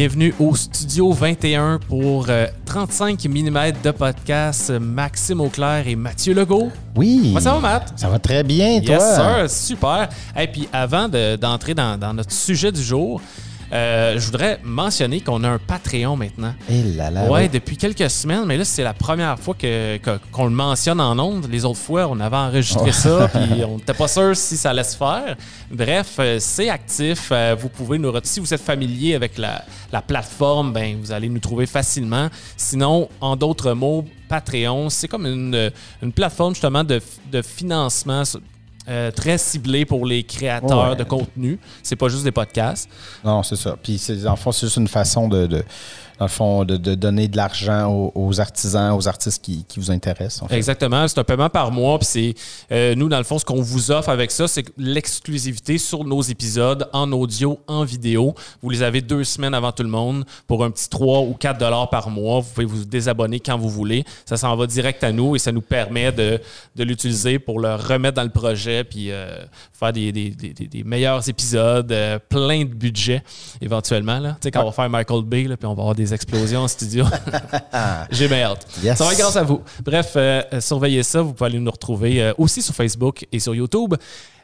bienvenue au Studio 21 pour euh, 35 mm de podcast. Maxime Auclair et Mathieu Legault. Oui. Comment ça va, Matt? Ça va très bien, toi? Yes, sir. Super. Et puis, avant de- d'entrer dans, dans notre sujet du jour, euh, je voudrais mentionner qu'on a un Patreon maintenant. Eh là là. ouais, oui. depuis quelques semaines, mais là, c'est la première fois que- que- qu'on le mentionne en ondes. Les autres fois, on avait enregistré Oh. ça, puis on n'était pas sûr si ça allait se faire. Bref, euh, c'est actif. Euh, vous pouvez nous... Si vous êtes familier avec la, la plateforme, ben, vous allez nous trouver facilement. Sinon, en d'autres mots, Patreon, c'est comme une, une plateforme justement de, de financement euh, très ciblée pour les créateurs Ouais. de contenu. C'est pas juste des podcasts. Non, c'est ça. Puis, c'est- en fond, c'est juste une façon de, de- dans le fond, de, de donner de l'argent aux, aux artisans, aux artistes qui, qui vous intéressent. En fait. Exactement, c'est un paiement par mois. Puis c'est euh, nous, dans le fond, ce qu'on vous offre avec ça, c'est l'exclusivité sur nos épisodes en audio, en vidéo. Vous les avez deux semaines avant tout le monde pour un petit 3 ou 4 dollars par mois. Vous pouvez vous désabonner quand vous voulez. Ça s'en va direct à nous et ça nous permet de, de l'utiliser pour le remettre dans le projet puis euh, faire des, des- des- des- des meilleurs épisodes, euh, plein de budget éventuellement. Là. Tu sais, quand on va faire Michael Bay, là, puis on va avoir des explosions en studio. J'ai bien hâte. Yes. Ça va être grâce à vous. Bref, euh, surveillez ça. Vous pouvez aller nous retrouver euh, aussi sur Facebook et sur YouTube.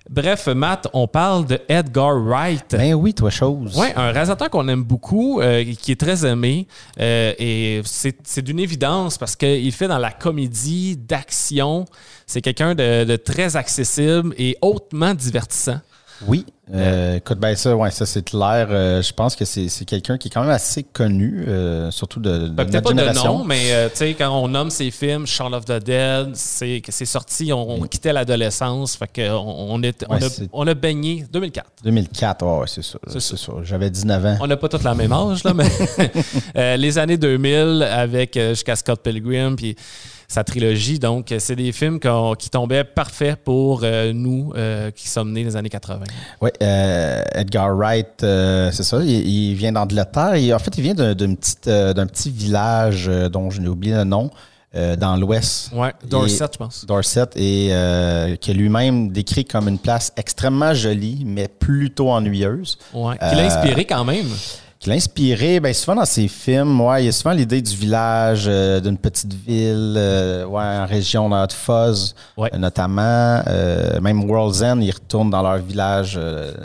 Bref, Matt, on parle de Edgar Wright. Ben oui, toi, chose. Ouais, un réalisateur qu'on aime beaucoup, euh, qui est très aimé. euh, et c'est c'est d'une évidence parce qu'il fait dans la comédie d'action. C'est quelqu'un de, de très accessible et hautement divertissant. Oui. Euh, écoute, ben ça, ouais, ça c'est clair. Euh, je pense que c'est quelqu'un qui est quand même assez connu, euh, surtout de, de Ben, notre Peut-être pas de nom, mais euh, tu sais, quand on nomme ses films, Shaun of the Dead, c'est sorti, on, on quittait l'adolescence, fait que on, on a, on a baigné 2004. 2004, ouais, ouais, c'est ça. C'est ça. J'avais 19 ans. On n'a pas tous la même âge, là, mais euh, les années 2000 avec euh, jusqu'à Scott Pilgrim, puis sa trilogie. Donc, euh, c'est des films qui tombaient parfaits pour euh, nous euh, qui sommes nés dans les années 80. Oui, euh, Edgar Wright, c'est ça, il, il vient d'Angleterre. Et en fait, il vient d'un petit village dont je n'ai oublié le nom, euh, dans l'ouest. Ouais, Dorset, je pense. Dorset, et euh, que lui-même décrit comme une place extrêmement jolie, mais plutôt ennuyeuse. Ouais. Qui l'a Euh, inspiré quand même. Qui l'a inspiré, bien souvent dans ses films, ouais, il y a souvent l'idée du village, euh, d'une petite ville, euh, ouais, en région dans Fuzz, Ouais. euh, notamment. Même World's End, ils retournent dans leur village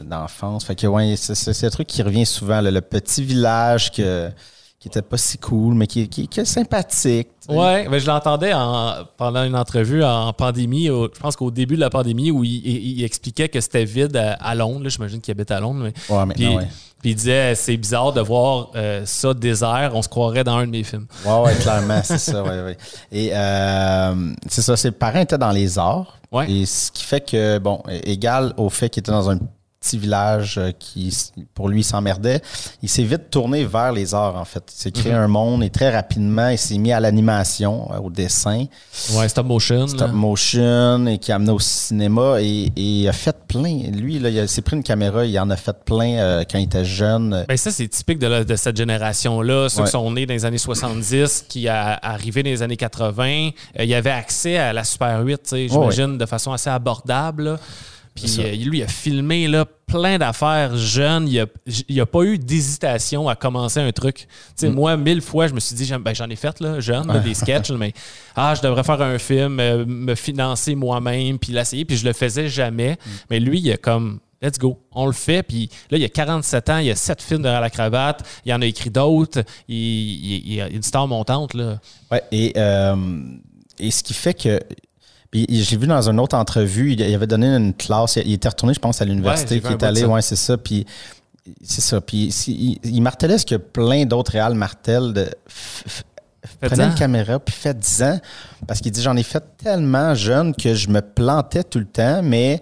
d'enfance. Fait que, ouais, c'est, un truc qui revient souvent, là, le petit village que, qui était pas si cool, mais qui, qui, qui est sympathique. tu sais. Ouais, ben je l'entendais en- pendant une entrevue en pandémie, au- je pense qu'au début de la pandémie, où il, il- il expliquait que c'était vide à, à Londres. J'imagine qu'il habite à Londres. Mais, Ouais, maintenant, puis, ouais. Puis il disait c'est bizarre de voir euh, ça désert, on se croirait dans un de mes films. Ouais, ouais, clairement, c'est ça, ouais, ouais. Et euh, c'est ça, ses parents étaient dans les arts. Ouais. Et ce qui fait que, bon, égal au fait qu'il était dans un petit village euh, qui, pour lui, s'emmerdait, il s'est vite tourné vers les arts, en fait. Il s'est créé un monde et très rapidement, il s'est mis à l'animation, euh, au dessin, Ouais, stop motion. stop là. motion, et qui a amené au cinéma et, a fait plein. Lui, là, il s'est pris une caméra, il en a fait plein euh, quand il était jeune. Ben ça, c'est typique de, la- de cette génération-là. Ceux Ouais. qui sont nés dans les années 70, qui a arrivé dans les années 80, euh, il y avait accès à la Super 8, tu sais, j'imagine, de façon assez abordable. là. Puis euh, lui, il a filmé là, plein d'affaires jeunes. Il n'y a, pas eu d'hésitation à commencer un truc. Tu sais, Mm. Moi, mille fois, je me suis dit, ben, j'en ai fait, là, jeune, là, des sketchs, mais ah, je devrais faire un film, euh, me financer moi-même, puis l'essayer. Puis je le faisais jamais. Mm. Mais lui, il a comme Let's go. On le fait. Puis là, il y a 47 ans, il y a 7 films derrière la cravate. Il en a écrit d'autres. Il, il- a une star montante. Là. Ouais, et, euh, et ce qui fait que. Puis j'ai vu dans une autre entrevue, il avait donné une classe, il était retourné, je pense, à Ouais, l'université, vu qui est allé, ouais, c'est ça. Puis c'est ça. Puis il, il martelait ce que plein d'autres réals martèlent de. Prenez une caméra, puis faites 10 ans. Parce qu'il dit J'en ai fait tellement jeune que je me plantais tout le temps, mais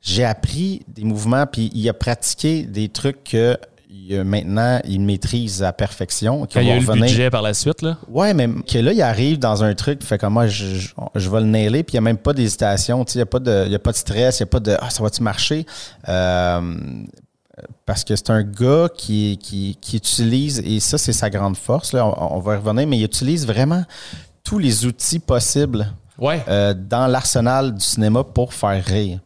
j'ai appris des mouvements, puis il a pratiqué des trucs que il maintenant il maîtrise à perfection. Quand il y a va eu le revenir- budget par la suite. Là? Ouais, mais que là, il arrive dans un truc, fait comme moi, je, je, je vais le nailer, puis il n'y a même pas d'hésitation, il n'y a, pas de- y a pas de stress, il n'y a pas de Ah, ça va-tu marcher? Euh, parce que c'est un gars qui, qui, qui utilise, et ça, c'est sa grande force, là, on, on va y revenir, mais il utilise vraiment tous les outils possibles Ouais. euh, dans l'arsenal du cinéma pour faire rire.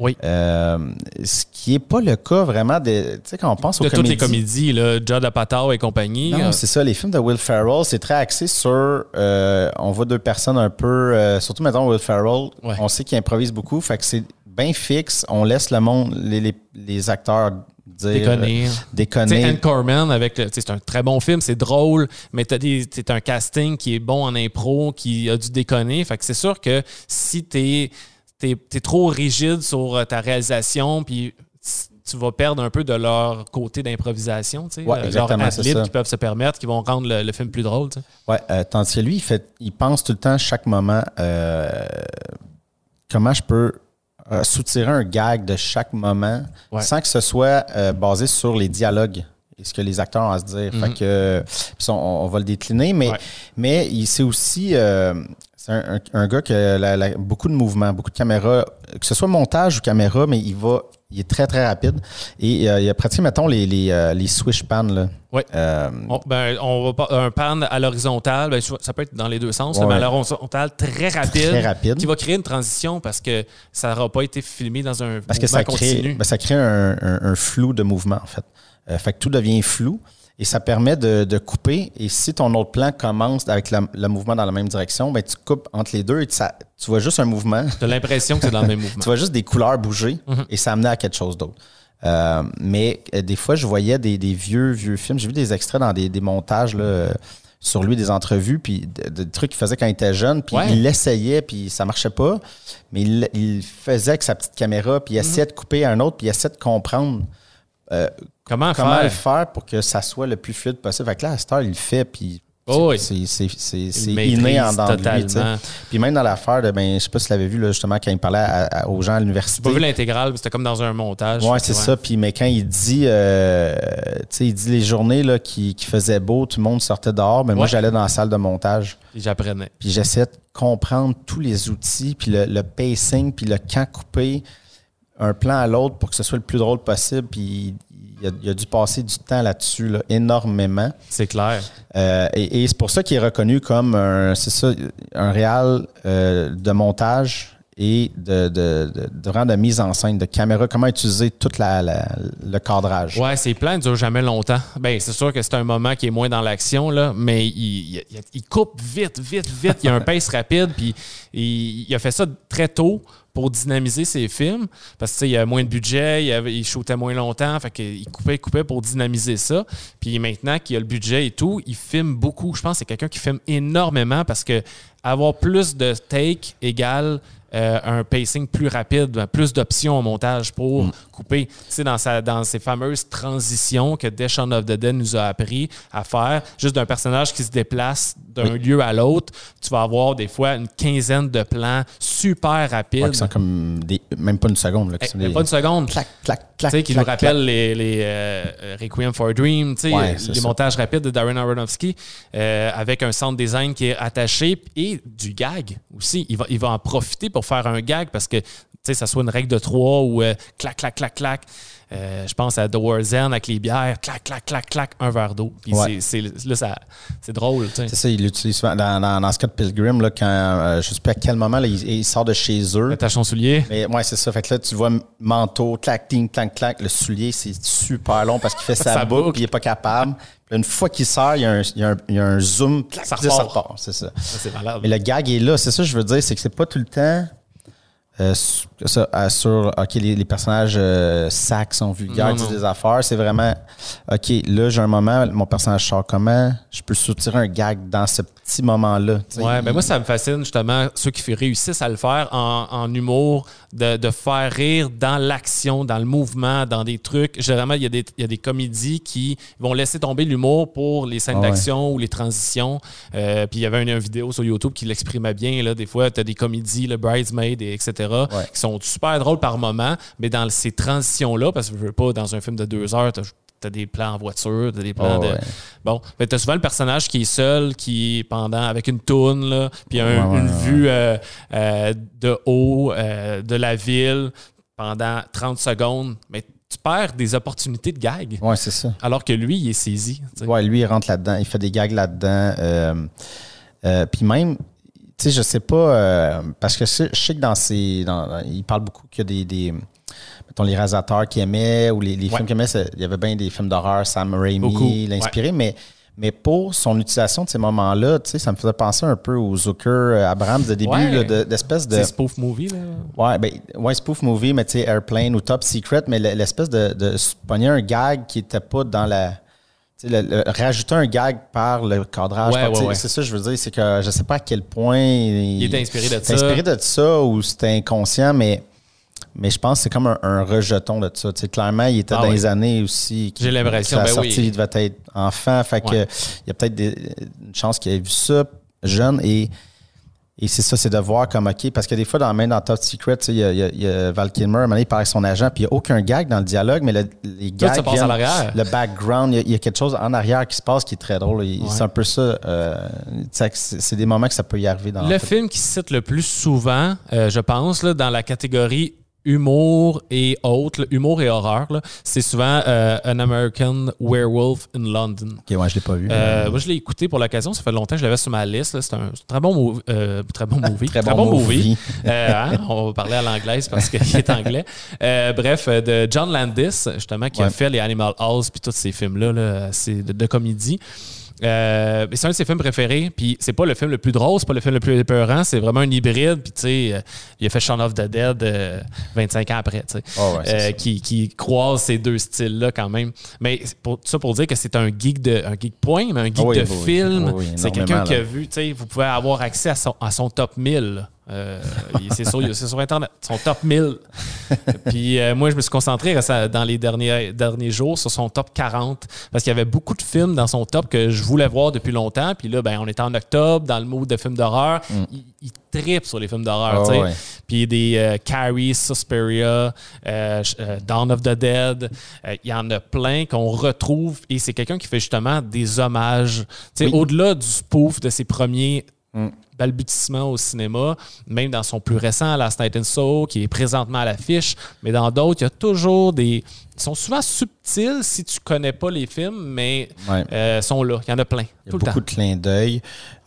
Oui. Euh, ce qui n'est pas le cas vraiment de. Tu sais, quand on pense aux De toutes les comédies- comédies, là, Judd Apatow et compagnie. Non, euh, c'est ça. Les films de Will Ferrell, c'est très axé sur. euh, on voit deux personnes un peu. surtout maintenant, Will Ferrell, Ouais. on sait qu'il improvise beaucoup. Fait que c'est bien fixe. On laisse le monde, les, les- les acteurs dire. déconner. Tu déconner. Anne Corman, avec, tu c'est un très bon film, c'est drôle, mais c'est un casting qui est bon en impro, qui a dû déconner. Fait que c'est sûr que si t'es, t'es, t'es trop rigide sur euh, ta réalisation, puis tu vas perdre un peu de leur côté d'improvisation, tu sais, Ouais, euh, ça. qui peuvent se permettre, qui vont rendre le, le film plus drôle. tu sais. Ouais, euh, tandis que lui, il, fait, il pense tout le temps, chaque moment, euh, comment je peux euh, soutirer un gag de chaque moment Ouais. sans que ce soit basé sur les dialogues et ce que les acteurs ont à se dire. Fait que, euh, puis ça, on, on va le décliner, mais, Ouais. mais il c'est aussi. C'est un, un- un gars qui a la- la- beaucoup de mouvements, beaucoup de caméras, que ce soit montage ou caméra, mais il va. Il est très, très rapide. Et euh, il a pratiqué, mettons, les, les, euh, les swish pans. Là. Ouais. Euh, On, ben, on va pas, un pan à l'horizontale, ben, ça peut être dans les deux sens, Ouais. mais à l'horizontale très rapide, Très rapide. qui va créer une transition parce que ça n'aura pas été filmé dans un Parce que ça crée, ben, ça crée un flou de mouvement, en fait. Euh, fait que tout devient flou et ça permet de, de couper. Et si ton autre plan commence avec la- le mouvement dans la même direction, ben, tu coupes entre les deux et ça- tu vois juste un mouvement. Tu as l'impression que c'est dans le même mouvement. tu vois juste des couleurs bouger Mhm. et ça amenait à quelque chose d'autre. Euh, mais euh, des fois, je voyais des, des vieux, vieux films. J'ai vu des extraits dans des, des montages là, euh, sur lui, des entrevues, puis de- de- des trucs qu'il faisait quand il était jeune, puis Ouais. il l'essayait, puis ça marchait pas. Mais il, il faisait avec sa petite caméra, puis il Mhm. essayait de couper un autre, puis il essayait de comprendre euh, Comment, comment faire? le faire pour que ça soit le plus fluide possible? Fait que là, à cette heure, il le fait, puis Oh oui. c'est maîtrise inné en dedans de lui. Puis même dans l'affaire de, ben, je sais pas si tu l'avais vu, là, justement, quand il parlait à- à- aux gens à J'ai l'université. pas vu l'intégrale, c'était comme dans un montage. Ouais, c'est ça. Puis, mais quand il dit, euh, tu sais, il dit les journées là, qui, qui faisaient beau, tout le monde sortait dehors. Mais moi, Ouais. j'allais dans la salle de montage. Et J'apprenais. Puis j'essayais de comprendre tous les outils, puis le, le pacing, puis le quand couper un plan à l'autre pour que ce soit le plus drôle possible. Puis il a, il a dû passer du temps là-dessus, là, énormément. C'est clair. Euh, et et c'est pour ça qu'il est reconnu comme un, c'est ça, un réal euh, de montage et de, de, de, de, de mise en scène, de caméra, comment utiliser tout la, la- le cadrage. Ouais, ses plans ne durent jamais longtemps. Ben, c'est sûr que c'est un moment qui est moins dans l'action, là, mais il, il- il coupe vite, vite, vite. Il y a un pace rapide, puis il, il a fait ça très tôt pour dynamiser ses films, parce que tu sais, il y a moins de budget, il, avait, il shootait moins longtemps, fait qu'il coupait, coupait pour dynamiser ça. Puis maintenant qu'il a le budget et tout, il filme beaucoup. Je pense que c'est quelqu'un qui filme énormément parce que avoir plus de take égale euh, un pacing plus rapide, plus d'options au montage pour couper. Tu sais, dans, sa, dans ces fameuses transitions que Death of the Dead nous a appris à faire, juste d'un personnage qui se déplace d'un lieu à l'autre, tu vas avoir des fois une quinzaine de plans super rapides. Ouais, qui sont comme des, même pas une seconde. Là, qui Eh, sont des- pas une seconde. clac, clac, Tu clac. sais, qui clac, nous rappellent les, les euh, Requiem for a Dream, tu sais, Ouais, les ça. montages rapides de Darren Aronofsky, euh, avec un sound design qui est attaché et du gag aussi. Il va, il va en profiter pour faire un gag parce que, tu sais, ça soit une règle de trois ou euh, clac, clac, clac, clac. Euh, je pense à The War's End avec les bières, clac, clac, clac, clac, un verre d'eau. Puis Ouais. c'est, c'est- là, ça, c'est drôle. C'est ça, il l'utilise souvent. Dans, dans, dans Scott Pilgrim, là, quand, euh, je sais plus à quel moment, là, il, il sort de chez eux. Attache ton soulier. Mais ouais, c'est ça. Fait que là, tu vois manteau, clac, ting, clac, clac. Le soulier, c'est super long parce qu'il fait sa, Sa boucle, puis il est pas capable. Une fois qu'il sort, il y a un, il y a un, il y a un zoom, clac, Ça repart. C'est ça. Ça, malade. Mais le gag est là. C'est ça que je veux dire, c'est que c'est pas tout le temps. Euh, ça, euh, sur OK, les, les personnages euh, sacs sont vulgaires, disent des affaires. C'est vraiment OK, là, j'ai un moment, mon personnage sort comment? Je peux soutirer un gag dans ce petit moment-là. Ouais, ben moi, ça me fascine justement ceux qui réussissent à le faire en, en humour, de, de faire rire dans l'action, dans le mouvement, dans des trucs. Généralement, il y a des, il y a des comédies qui vont laisser tomber l'humour pour les scènes Ah ouais. d'action ou les transitions. Euh, puis il y avait une, une vidéo sur YouTube qui l'exprimait bien. Là. Des fois, tu as des comédies, le Bridesmaid, et etc., Ouais. qui sont super drôles par moment, mais dans ces transitions-là, parce que je veux pas, dans un film de deux heures, tu as des plans en voiture, t'as des plans Ah de. ouais. Bon, t'as souvent le personnage qui est seul, qui est pendant avec une toune, là, puis un- Ouais, ouais, une vue euh, euh, de haut euh, de la ville pendant 30 secondes. Mais tu perds des opportunités de gag. Ouais, c'est ça. Alors que lui, il est saisi. tu sais. Ouais, lui, il rentre là-dedans. Il fait des gags là-dedans. Puis même, sais, je sais pas, euh, parce que je sais que dans ces. Dans, il parle beaucoup qu'il y a des, des mettons, les réalisateurs qui aimaient ou les, les films qu'il aimait, il y avait bien des films d'horreur, Sam Raimi l'inspirait, mais, mais pour son utilisation de ces moments-là, tu sais, ça me faisait penser un peu au Zucker, euh, Abrams de début, d'espèce de. C'est spoof movie, là. Ouais, ben, ouais, spoof movie, mais tu sais, Airplane ou Top Secret, mais l'espèce de, de, pogner un gag qui était pas dans la. Le, rajouter un gag par le cadrage. c'est ça, je veux dire, c'est que je sais pas à quel point. Il, il était inspiré de ça. inspiré de ça ou c'était inconscient, mais mais je pense que c'est comme un, rejeton de ça. clairement, il était ah dans les années aussi. J'ai l'impression, ben sortie, il devait être enfant. Fait que, il y a peut-être une chance qu'il ait vu ça jeune et. Et c'est ça, c'est de voir comme, OK, parce que des fois, dans, même dans Top Secret, il y, a, y, a, Val Kilmer, il parle avec son agent, puis il n'y a aucun gag dans le dialogue, mais les gags. Passe à l'arrière. Le background, il y, a, quelque chose en arrière qui se passe qui est très drôle. C'est un peu ça. Euh, c'est des moments que ça peut y arriver dans le film qui cite le plus souvent, euh, je pense, là, dans la catégorie humour et autres, humour et horreur, c'est souvent euh, An American Werewolf in London. Ok, ouais, je l'ai pas vu. Euh, moi, je l'ai écouté pour l'occasion. Ça fait longtemps que je l'avais sur ma liste. C'est un très bon, euh, très bon movie. très, bon, movie. Hein, on va parler à l'anglaise parce qu'il est anglais. bref, de John Landis, justement, qui a fait les Animal House puis tous ces films-là, de comédie. Euh, c'est un de ses films préférés. Puis c'est pas le film le plus drôle, c'est pas le film le plus épeurant, c'est vraiment un hybride. Puis tu sais, euh, il a fait Shaun of the Dead 25 euh, ans après, tu sais, oh, qui, qui, croise ces deux styles-là quand même. Mais pour, ça pour dire que c'est un geek de un geek point, mais un geek de film. c'est quelqu'un qui a vu, tu sais, vous pouvez avoir accès à son, à son top 1000. Euh, c'est sur, sur, Internet. Son top 1000. Puis euh, moi, je me suis concentré dans les derniers, derniers jours sur son top 40 parce qu'il y avait beaucoup de films dans son top que je voulais voir depuis longtemps. Puis là, ben, on était en octobre, dans le mood de films d'horreur. Mm. Il, tripe sur les films d'horreur. Oh, Puis des euh, Carrie, Suspiria, Dawn of the Dead. Il y en a plein qu'on retrouve. Et c'est quelqu'un qui fait justement des hommages. Au-delà du spoof de ses premiers. Mm balbutiement au cinéma, même dans son plus récent Last Night in Soho, qui est présentement à l'affiche, mais dans d'autres, il y a toujours des... Ils sont souvent subtils si tu connais pas les films, mais euh, sont là. Il y en a plein. Il y a beaucoup de clins d'œil.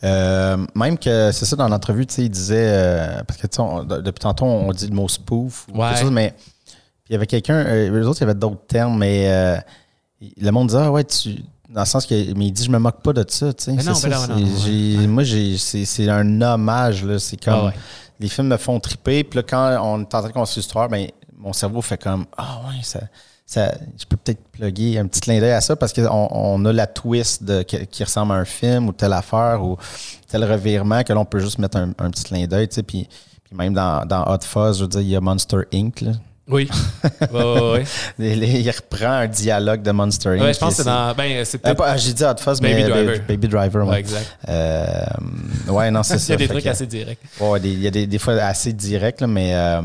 Euh, même que, c'est ça, dans l'entrevue, il disait... Euh, parce que depuis tantôt, on dit le mot spoof ou quelque chose, mais il y avait quelqu'un... les autres, il y avait d'autres termes, mais le monde disait, ah ouais, tu dans le sens que, mais il dit, je me moque pas de ça, tu sais. non, non, Moi, c'est un hommage, là. C'est comme, ah les films me font triper, puis là, quand on est en train de construire l'histoire, ben, mon cerveau fait comme, ah ouais, ça, ça, je peux peut-être plugger un petit clin d'œil à ça parce qu'on on a la twist de, qui, ressemble à un film ou telle affaire ou tel revirement que l'on peut juste mettre un, petit clin d'œil, tu sais. Puis, puis même dans, dans Hot Fuzz, je veux dire, il y a Monster Inc., là. Oui. il reprend un dialogue de Monster Inc. Ouais, je pense que c'est dans. Ben, c'est euh, J'ai dit Hot Fuzz, Baby mais Driver. Baby Driver. Ouais, exact. Euh, ouais, non, c'est ça. il y a des trucs assez directs. Ouais, il y a des, des fois assez directs, là, mais. Euh,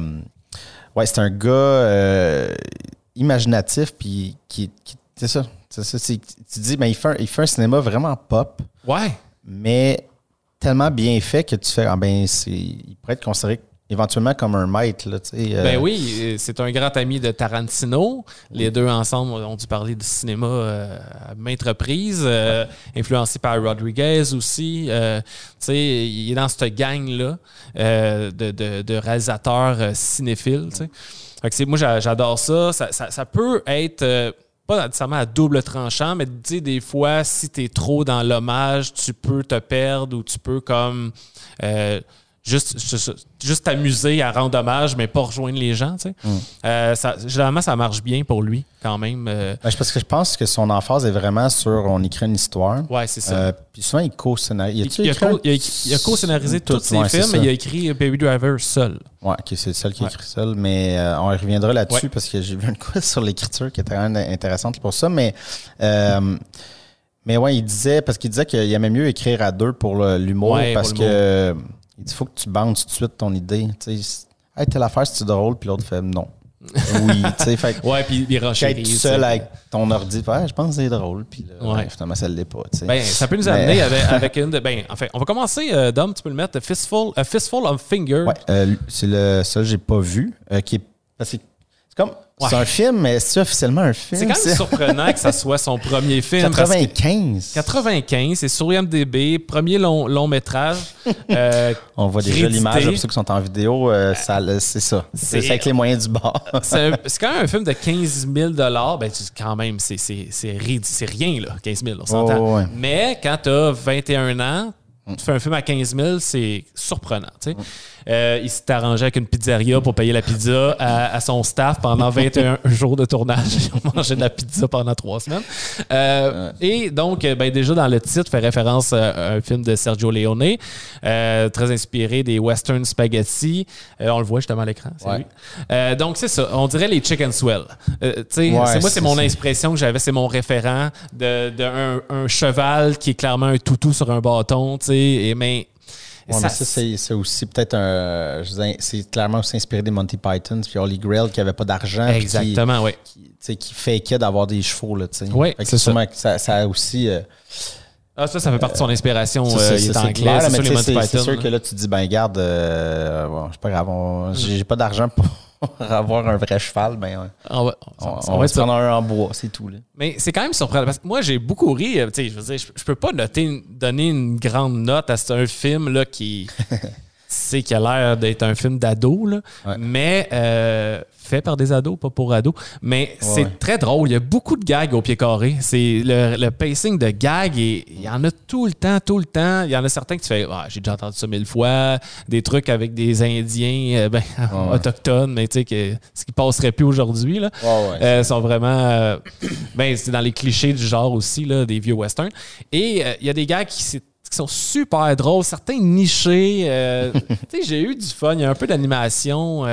ouais, c'est un gars euh, imaginatif, puis qui. qui c'est ça. C'est ça. Tu dis, ben, il fait, un, il fait un cinéma vraiment pop. Ouais. Mais tellement bien fait que tu fais, ah ben, il pourrait être considéré éventuellement comme un maître. Là, euh. Ben oui, c'est un grand ami de Tarantino. Les deux ensemble ont dû parler de cinéma euh, à maintes reprises, euh, influencé par Rodriguez aussi. il est dans cette gang-là de, de, réalisateurs cinéphiles. moi, j'adore ça. Ça, peut être pas nécessairement à double tranchant, mais des fois, si tu es trop dans l'hommage, tu peux te perdre ou tu peux comme juste, juste t'amuser à rendre hommage, mais pas rejoindre les gens. Tu sais. Mm. Euh, ça, généralement, ça marche bien pour lui, quand même. Euh. Ben, parce que je pense que son emphase est vraiment sur on écrit une histoire. Ouais, c'est ça. Euh, puis souvent, il co-scénarise. Il, il, a co-scénarisé tous ses films, mais il a écrit Baby Driver seul. Ouais, c'est le seul qui a écrit seul. Mais on reviendra là-dessus parce que j'ai vu une quoi sur l'écriture qui était quand même intéressante pour ça. Mais. mais ouais, il disait, parce qu'il disait qu'il aimait mieux écrire à deux pour l'humour parce que il dit faut que tu bandes tout de suite ton idée. Tu sais, hey, telle affaire, c'est drôle, puis l'autre fait non. oui, tu sais, fait Ouais, puis il Être tout seul avec ton ordi, ouais, je pense que c'est drôle, puis ouais. finalement, ça ne l'est pas, tu sais. Ben, ça peut nous amener avec, avec, une de. Ben, enfin, on va commencer, euh, Dom, tu peux le mettre, A Fistful, a fistful of Fingers. Ouais, euh, c'est le seul que j'ai pas vu, euh, qui est. Parce que c'est comme C'est un film, mais c'est officiellement un film. C'est quand même surprenant que ça soit son premier film. 95. 95, c'est sur IMDB, premier long, long métrage. Euh, On voit déjà l'image pour ceux qui sont en vidéo. Euh, c'est ça. C'est avec les moyens du bord. c'est quand même un film de 15 000 Ben, quand même, c'est rien, là, 15 000 on s'entend. Mais quand tu as 21 ans, tu fais un film à 15 000, c'est surprenant. Tu sais. Euh, il s'est arrangé avec une pizzeria pour payer la pizza à, son staff pendant 21 jours de tournage. Ils ont mangé de la pizza pendant trois semaines. Euh, et donc, euh, ben, déjà dans le titre, fait référence à un film de Sergio Leone, très inspiré des western spaghetti. on le voit justement à l'écran. donc, c'est ça. On dirait les chicken swell. c'est moi, c'est mon expression que j'avais. C'est mon référent de, un, cheval qui est clairement un toutou sur un bâton. Et, mais ça, c'est aussi peut-être un. C'est clairement aussi inspiré des Monty Python, puis Holy Grail qui n'avait pas d'argent. Exactement, oui. Qui, qui fakait d'avoir des chevaux. Là, oui, c'est ça. ça. Ça a aussi. Euh, ah, ça, ça fait partie de son inspiration. Euh, il est, anglais, c'est sûr que là, tu dis, ben, garde, euh, bon, c'est pas grave, j'ai pas d'argent pour avoir un vrai cheval, ben, on, va, on, va se prendre un en bois, c'est tout. Là. Mais c'est quand même surprenant parce que moi, j'ai beaucoup ri. Euh, je veux dire, je, peux pas noter, donner une grande note à un film là, qui. c'est qui a l'air d'être un film d'ado, mais euh, fait par des ados, pas pour ados. Mais c'est très drôle. Il y a beaucoup de gags au pied carré. C'est le, pacing de gags, et il y en a tout le temps, tout le temps. Il y en a certains que tu fais ah, j'ai déjà entendu ça mille fois. Des trucs avec des Indiens euh, ben, autochtones, mais tu sais, ce qui passerait plus aujourd'hui. Là, euh, sont vraiment. Euh, ben, c'est dans les clichés du genre aussi, là, des vieux westerns. Et il y a des gags qui sont super drôles, certains nichés. tu sais, j'ai eu du fun, il y a un peu d'animation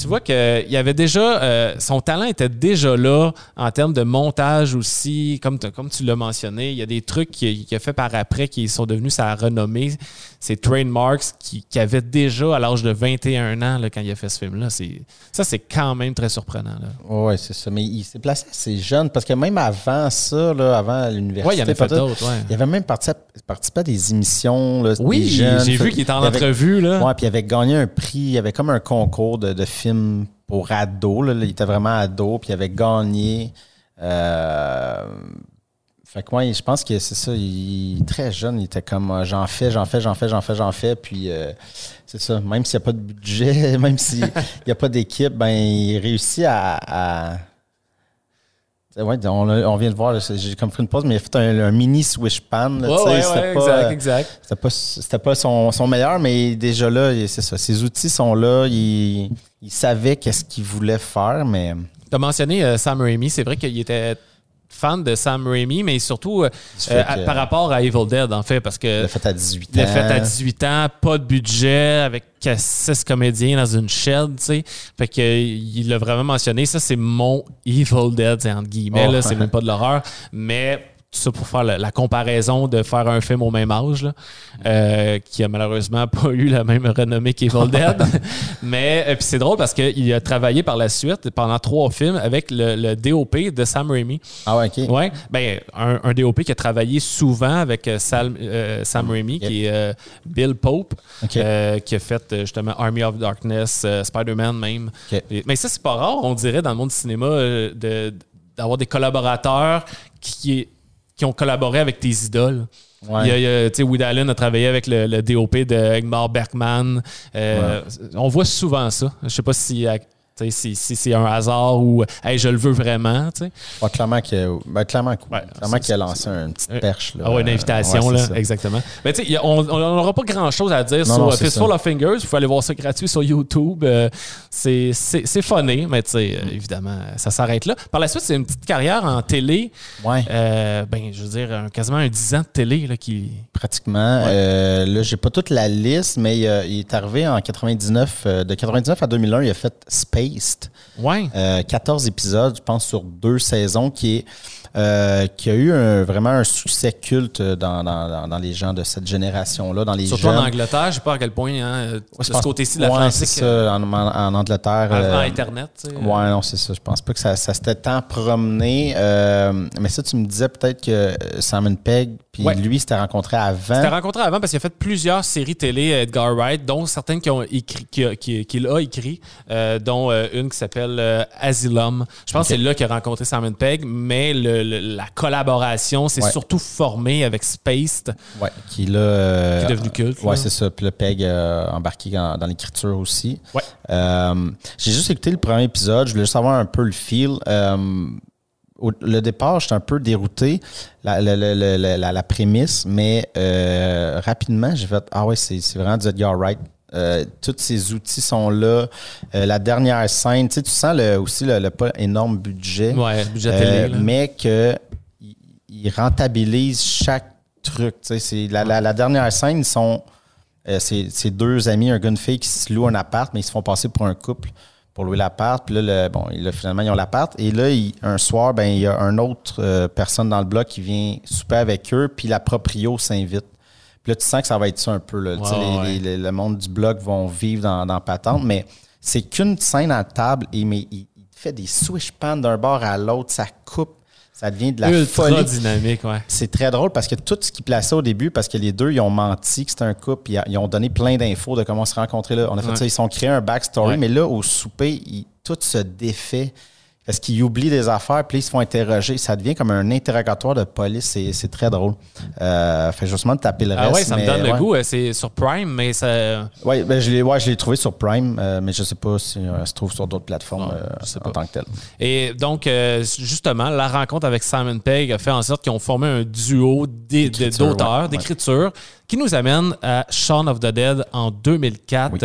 tu vois qu'il y avait déjà, euh, son talent était déjà là en termes de montage aussi, comme, comme tu l'as mentionné. Il y a des trucs qu'il a fait par après qui sont devenus sa renommée. C'est trademarks qui, qui avait déjà à l'âge de 21 ans là, quand il a fait ce film-là. Ça, c'est quand même très surprenant. Oui, c'est ça. Mais il s'est placé assez jeune parce que même avant ça, là, avant l'université, ouais, il y avait d'autres. Il avait même participé, à des émissions. Là, oui, j'ai vu qu'il était en entrevue. Oui, puis il avait gagné un prix. Il y avait comme un concours de, de film pour ado. Là. Il était vraiment ado, puis il avait gagné. Euh, fait que moi, je pense que c'est ça. Il très jeune. Il était comme euh, j'en fais, j'en fais, j'en fais, j'en fais, j'en fais. Puis euh, c'est ça. Même s'il n'y a pas de budget, même s'il n'y a pas d'équipe, ben il réussit à. Ouais, on, vient de voir, j'ai comme fait une pause, mais il a fait un, mini swish pan. c'était pas, exact, C'était pas, son, son, meilleur, mais déjà là, c'est ça. Ses outils sont là. Il, il savait qu'est-ce qu'il voulait faire, mais. Tu as mentionné euh, Sam Raimi. C'est vrai qu'il était fan de Sam Raimi, mais surtout euh, euh, par rapport à Evil Dead, en fait, parce que. Le fait à 18 ans. Le fait à 18 ans, pas de budget, avec 6 comédiens dans une shed, tu sais. Fait qu'il l'a vraiment mentionné. Ça, c'est mon Evil Dead, entre guillemets, oh. là, c'est même pas de l'horreur. Mais tout ça pour faire la, comparaison de faire un film au même âge, euh, qui a malheureusement pas eu la même renommée qu'Evil Dead. Mais euh, c'est drôle parce qu'il a travaillé par la suite pendant trois films avec le, DOP de Sam Raimi. Ah ouais, ok. Ouais, ben, un, DOP qui a travaillé souvent avec euh, Sam, Sam Raimi, qui est Bill Pope, qui a fait justement Army of Darkness, Spider-Man même. Mais ça, c'est pas rare, on dirait, dans le monde du cinéma, de d'avoir des collaborateurs qui qui ont collaboré avec tes idoles. Il y a, Woody Allen a travaillé avec le, DOP de Egmar Bergman. Euh, on voit souvent ça. Je sais pas si si, c'est un hasard ou je le veux vraiment. clairement qu'il ben, clairement, a lancé une petite perche. Là. Ah une invitation, là, exactement. Mais on n'aura pas grand-chose à dire sur Fistful of Fingers. Vous pouvez aller voir ça gratuit sur YouTube. Euh, c'est funny, mais euh, évidemment, ça s'arrête là. Par la suite, c'est une petite carrière en télé. Ouais. Euh, ben, je veux dire, quasiment un 10 ans de télé. Là, qui... Pratiquement. Euh, là, j'ai pas toute la liste, mais il, est arrivé en 99. de 99 à 2001, il a fait Space Ouais. 14 euh, épisodes, je pense, sur deux saisons, qui est euh, qui a eu un- vraiment un succès culte dans, dans- dans- dans les gens de cette génération-là, dans les Surtout jeunes. en Angleterre, je sais pas à quel point, hein, de Ouais, ce côté-ci de ouais, l'Atlantique, c'est ça, en, en- en Angleterre. avant euh, Internet. tu sais. Ouais, non, c'est ça. Je pense pas que ça, ça s'était tant promené. Euh, mais ça, tu me disais peut-être que Simon Pegg, puis Ouais. lui, s'était rencontré avant. C'était rencontré avant parce qu'il a fait plusieurs séries télé, Edgar Wright, dont certaines qui ont écrit, qui a- qui- qu'il a écrit, euh, dont euh, une qui s'appelle euh, Asylum. Je pense que c'est là qu'il a rencontré Simon Pegg, mais le- le- la collaboration s'est Ouais. surtout formée avec Spaced. Ouais, qui euh, Qui est devenu culte, Ouais, c'est ça. Puis le Peg euh, embarqué dans, dans l'écriture aussi. Ouais. Euh, J'ai juste écouté le premier épisode. Je voulais juste avoir un peu le feel. Euh, au- le départ, j'étais un peu dérouté, la, la- la- la- prémisse, mais euh, rapidement, j'ai fait Ah ouais, c'est vraiment du Edgar Wright. Euh, tous ces outils sont là. Euh, la dernière scène, tu sens le, aussi le, le pas énorme budget. Ouais, budget Euh, télé. là. mais que il- il rentabilise chaque truc. la, la- la dernière scène, ils sont euh, c'est c'est deux amis, un gars, une fille qui se louent un appart, mais ils se font passer pour un couple pour louer l'appart. Puis là, le- bon, là, finalement, ils ont l'appart. Et là, il- un soir, ben, il y a une autre euh, personne dans le bloc qui vient souper avec eux, puis la proprio s'invite. Puis là, tu sens que ça va être ça un peu. Là. Tu sais, Ouais, les- ouais. les- les- le monde du bloc vont vivre dans, dans patente, mais c'est qu'une scène à table, et, mais il, il fait des swish pans d'un bord à l'autre, ça coupe, ça devient de la Ultra folie. dynamique, ouais. C'est très drôle parce que tout ce qu'ils plaçaient au début, parce que les deux, ils ont menti que c'était un couple, ils ont donné plein d'infos de comment on se rencontrer là. On a fait Ouais. ça, ils sont créés un backstory, Ouais. mais là, au souper, tout se défait. Parce qu'ils oublient des affaires, puis ils se font interroger? Ça devient comme un interrogatoire de police. C'est, très drôle. Euh, fait justement de taper le reste. Ah ouais, ça me donne le goût. euh, C'est sur Prime, mais ça. Ouais, ben, je l'ai, ouais, trouvé sur Prime, euh, mais je sais pas si euh, se trouve sur d'autres plateformes euh, je sais en pas. tant que tel. Et donc, euh, justement, la rencontre avec Simon Pegg a fait en sorte qu'ils ont formé un duo D'écriture, d'auteurs, ouais, d'écriture, qui nous amène à Shaun of the Dead en 2004. Oui.